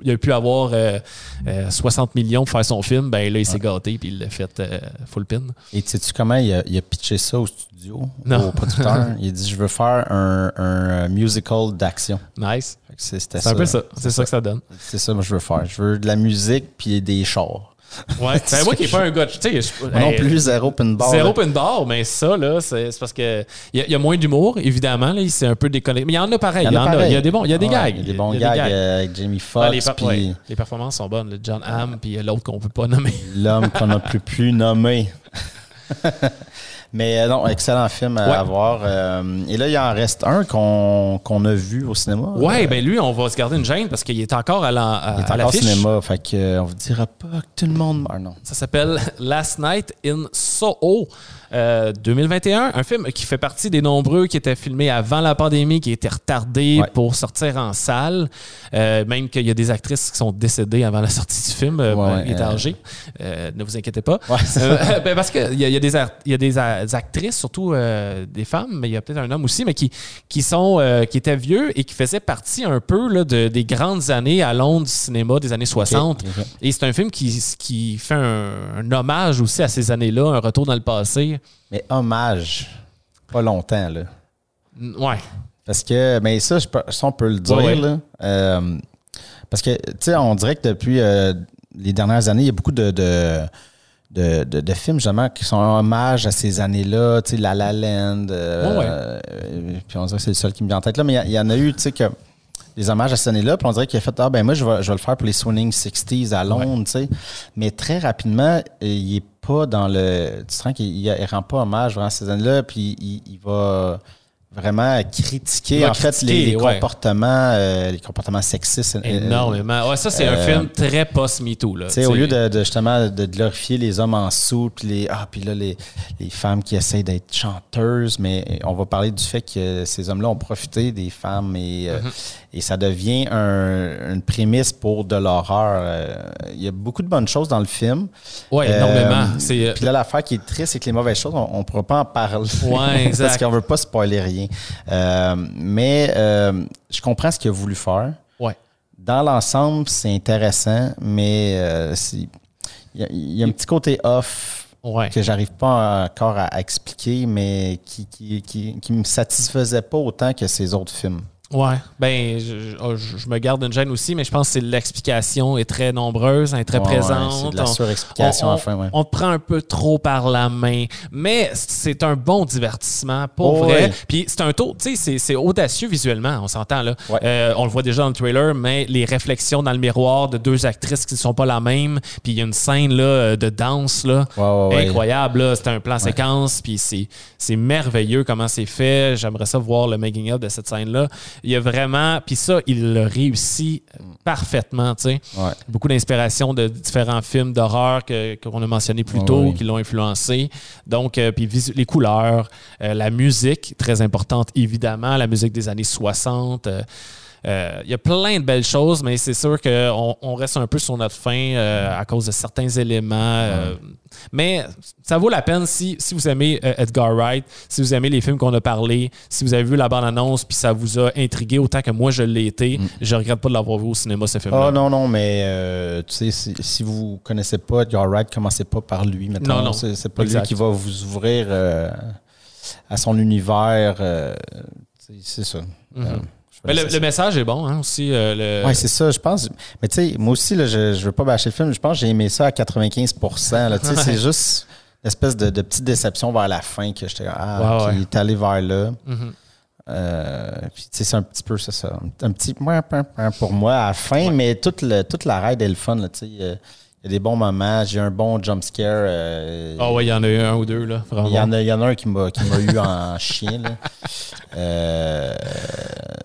il a pu avoir euh, euh, 60 millions pour faire son film, ben là, il s'est gâté, puis il l'a fait euh, full pin. Et sais-tu comment il a, il a pitché ça au studio, Non. au producteur? il a dit Je veux faire un, un musical d'action. Nice. C'est- un peu ça. C'est ça que ça donne. C'est ça que je veux faire. Je veux de la musique puis des chars. Ouais. ben, moi qui n'ai pas un gars, tu sais, non plus, zéro open bar. Zéro open bar, mais ça, là, c'est c'est parce que il y, a- il y a moins d'humour, évidemment. Là, il s'est un peu déconnecté. Mais il y en a pareil. Il y en a. Il y a des bons, il y a des Ouais, gags. Il y a des bons gags euh, avec Jamie Foxx les, ouais, performances sont bonnes. le John Hamm, puis l'autre qu'on peut pas nommer. l'homme qu'on n'a plus pu nommer. Mais euh, non, excellent film à Ouais. voir. Euh, et là, il en reste un qu'on qu'on a vu au cinéma. Ouais, Euh, ben lui, on va se garder une gêne parce qu'il est encore à la- à- il est à encore au cinéma. Fait que, euh, vous dira pas que tout le monde meurt. Non. Ça s'appelle Last Night in Soho. Euh, 2021, un film qui fait partie des nombreux qui étaient filmés avant la pandémie, qui étaient retardés Ouais. pour sortir en salle. Euh, même qu'il y a des actrices qui sont décédées avant la sortie du film. Euh, Ouais, ouais, il est euh, âgé. Euh, ne vous inquiétez pas. Ouais, Euh, ben, parce qu'il y a, y a des, ar- il y a des a- des actrices, surtout euh, des femmes, mais il y a peut-être un homme aussi, mais qui, qui, sont, euh, qui étaient vieux et qui faisaient partie un peu là, de, des grandes années à Londres du cinéma des années 60. Ok, ok. Et c'est un film qui, qui fait un, un hommage aussi à ces années-là, un retour dans le passé. Mais hommage, pas longtemps, là. Ouais. Parce que, mais ça, je ça, on peut le dire, Ouais, ouais. là. Euh, parce que, tu sais, on dirait que depuis euh, les dernières années, il y a beaucoup de, de, de, de- de films, justement, qui sont un hommage à ces années-là, tu sais, La La Land. euh, Ouais, puis on dirait que c'est le seul qui me vient en tête là, mais il y en a eu, tu sais, que des hommages à ces années-là, puis on dirait qu'il a fait, ah ben moi, je vais, je vais le faire pour les Swinging 60s à Londres, tu sais. Mais très rapidement, il est pas dans le. Tu sens qu'il il, il rend pas hommage vraiment à ces années-là, puis il, il va vraiment critiquer, va en fait, les, les ouais. comportements, euh, les comportements sexistes. euh, Énormément. Ouais, ça, c'est un euh, film très post-MeToo. là. tu sais, au lieu de, de, justement de glorifier les hommes en sous, puis les ah puis là les, les femmes qui essayent d'être chanteuses, mais on va parler du fait que ces hommes-là ont profité des femmes et, euh, Mm-hmm. Et ça devient un- une prémisse pour de l'horreur. Euh, Il y a beaucoup de bonnes choses dans le film. Euh, énormément. C'est, euh, Puis là, l'affaire qui est triste, c'est que les mauvaises choses, on ne pourra pas en parler. Ouais, exact. Parce qu'on veut pas spoiler rien. Euh, mais euh, je comprends ce qu'il a voulu faire. ouais. Dans l'ensemble, c'est intéressant, mais euh, il y, a- il y a un petit côté off Ouais. que j'arrive pas encore à, à expliquer, mais qui, qui, qui, qui me satisfaisait pas autant que ces autres films. Ouais, ben, je, je- oh, je- je me garde une gêne aussi, mais je pense que l'explication est très nombreuse, est très Ouais, ouais, présente. de la On- surexplication on, ouais. on te prend un peu trop par la main, mais c'est un bon divertissement, pour Oh, vrai. Puis c'est un tour, tu sais, c'est- audacieux visuellement, on s'entend là. Euh, on le voit déjà dans le trailer, mais les réflexions dans le miroir de deux actrices qui ne sont pas la même, puis il y a une scène là, de danse là, incroyable. là. C'est un plan séquence, puis c'est merveilleux comment c'est fait. J'aimerais ça voir le making of de cette scène-là. Il y a vraiment. Puis ça, il le réussit parfaitement, tu sais. Ouais. Beaucoup d'inspiration de différents films d'horreur que- qu'on a mentionnés plus tôt, ouais. qui l'ont influencé. Donc, euh, puis les couleurs, euh, la musique, très importante évidemment, la musique des années 60. euh, euh, Il y a plein de belles choses, mais c'est sûr qu'on on reste un peu sur notre fin euh, à cause de certains éléments. euh, mais ça vaut la peine si, si vous aimez euh, Edgar Wright, si vous aimez les films qu'on a parlé, si vous avez vu la bande-annonce puis ça vous a intrigué autant que moi je l'ai été. Je regrette pas de l'avoir vu au cinéma ce film-là. Oh non, non, mais euh, tu sais, si, si vous connaissez pas Edgar Wright, commencez pas par lui. Mettons. Non, non. C'est, pas Exact. lui qui va vous ouvrir euh, à son univers. euh, c'est ça. Euh, Mhm. Mais le, message est bon hein, aussi. euh, le- Ouais, c'est ça, je pense. Mais tu sais, moi aussi, là, je, je veux pas bâcher le film. Je pense que j'ai aimé ça à 95 là. Tu sais, C'est juste une espèce de, de petite déception vers la fin que j'étais Ah, Ouais, est allé vers là. Mhm. Euh, puis, tu sais, c'est un petit peu ça, ça. Un petit pour moi à la fin, mais toute, le, toute la ride est le fun, là, tu sais. euh, Il y a des bons moments, j'ai un bon jump scare. euh, Ah ouais, il y en a eu un ou deux, là. Il y, en a, il y en a un qui m'a, qui m'a eu en chien. Là. Euh,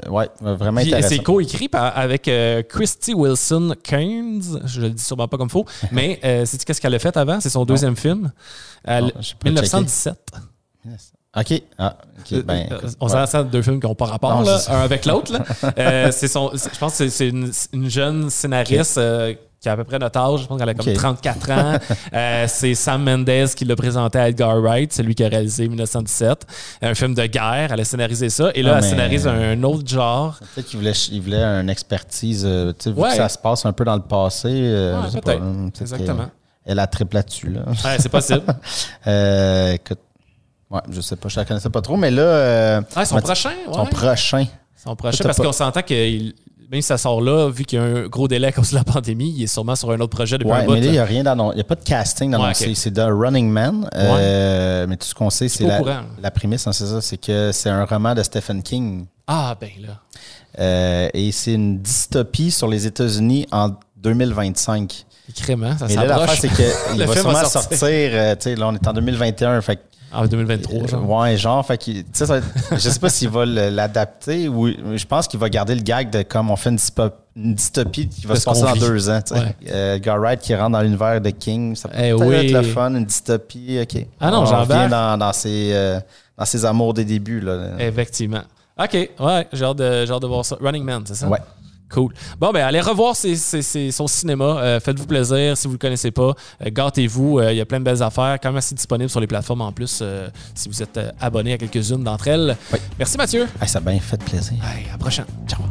ouais, vraiment intéressant. c'est co-écrit avec euh, Christy Wilson Keynes. Je le dis sûrement pas comme faux. Mais sais-tu qu'est-ce qu'elle a fait avant? C'est son deuxième film. Euh, Non, j'ai pas 1917. OK. Ah. Ben, écoute, on ouais. s'en de deux films qui n'ont pas rapport, Non, là, un avec l'autre. Euh, c'est son, c'est- je pense que c'est- une, une jeune scénariste euh, qui a à peu près notre âge. Je pense qu'elle a comme Ok. 34 ans. Euh, c'est Sam Mendes qui l'a présenté à Edgar Wright, celui qui a réalisé 1917. Un film de guerre. Elle a scénarisé ça. Et là, Ah, elle scénarise un autre genre. Peut-être qu'il voulait, il voulait une expertise, euh, tu sais, vu Ouais. que ça se passe un peu dans le passé. euh, Ouais, je sais peut-être. pas, hein, Exactement. Elle a triple là-dessus. Là. Ouais, c'est possible. Écoute, ouais, je sais pas, je la connaissais pas trop, mais là. Ah, son prochain, ouais. Son prochain. Son prochain, parce qu'on s'entend que il- même si ça sort là, vu qu'il y a un gros délai à cause de la pandémie, il est sûrement sur un autre projet depuis un Ouais, bout. mais là, il n'y a rien d'annoncé. Il n'y a pas de casting d'annoncé. Ouais, ok. C'est The Running Man. Euh, Mais tout ce qu'on sait, c'est la, la prémisse, hein, c'est ça. C'est que c'est un roman de Stephen King. Ah, ben là. Euh, et c'est une dystopie sur les États-Unis en 2025. Écrément, ça Mais là, l'affaire, s'approche. c'est qu'il va sûrement sortir. sortir. euh, tu sais, là, on est en 2021. Fait En 2023, genre. Ouais, genre, fait sais, ça va être- je sais pas s'il va l'adapter ou je pense qu'il va garder le gag de comme on fait une, dysto- une dystopie qui va se passer dans vit. deux ans. Ouais. Euh, Wright qui rentre dans l'univers de King, ça peut Eh peut-être oui. être le fun, une dystopie, ok. Ah non, revient dans, dans ses, euh, dans ses amours des débuts. Là. Effectivement. OK, ouais, j'ai hâte, hâte de voir ça. Running Man, c'est ça? Ouais. Cool. Bon, ben allez revoir ses- ses- ses- son cinéma. Euh, Faites-vous plaisir si vous ne le connaissez pas. Euh, Gâtez-vous. Euh, Il y a plein de belles affaires. Quand même assez disponibles sur les plateformes en plus si vous êtes abonné à quelques-unes d'entre elles. Oui. Merci Mathieu. Ça a bien fait plaisir. Hey, à la prochaine. Ciao.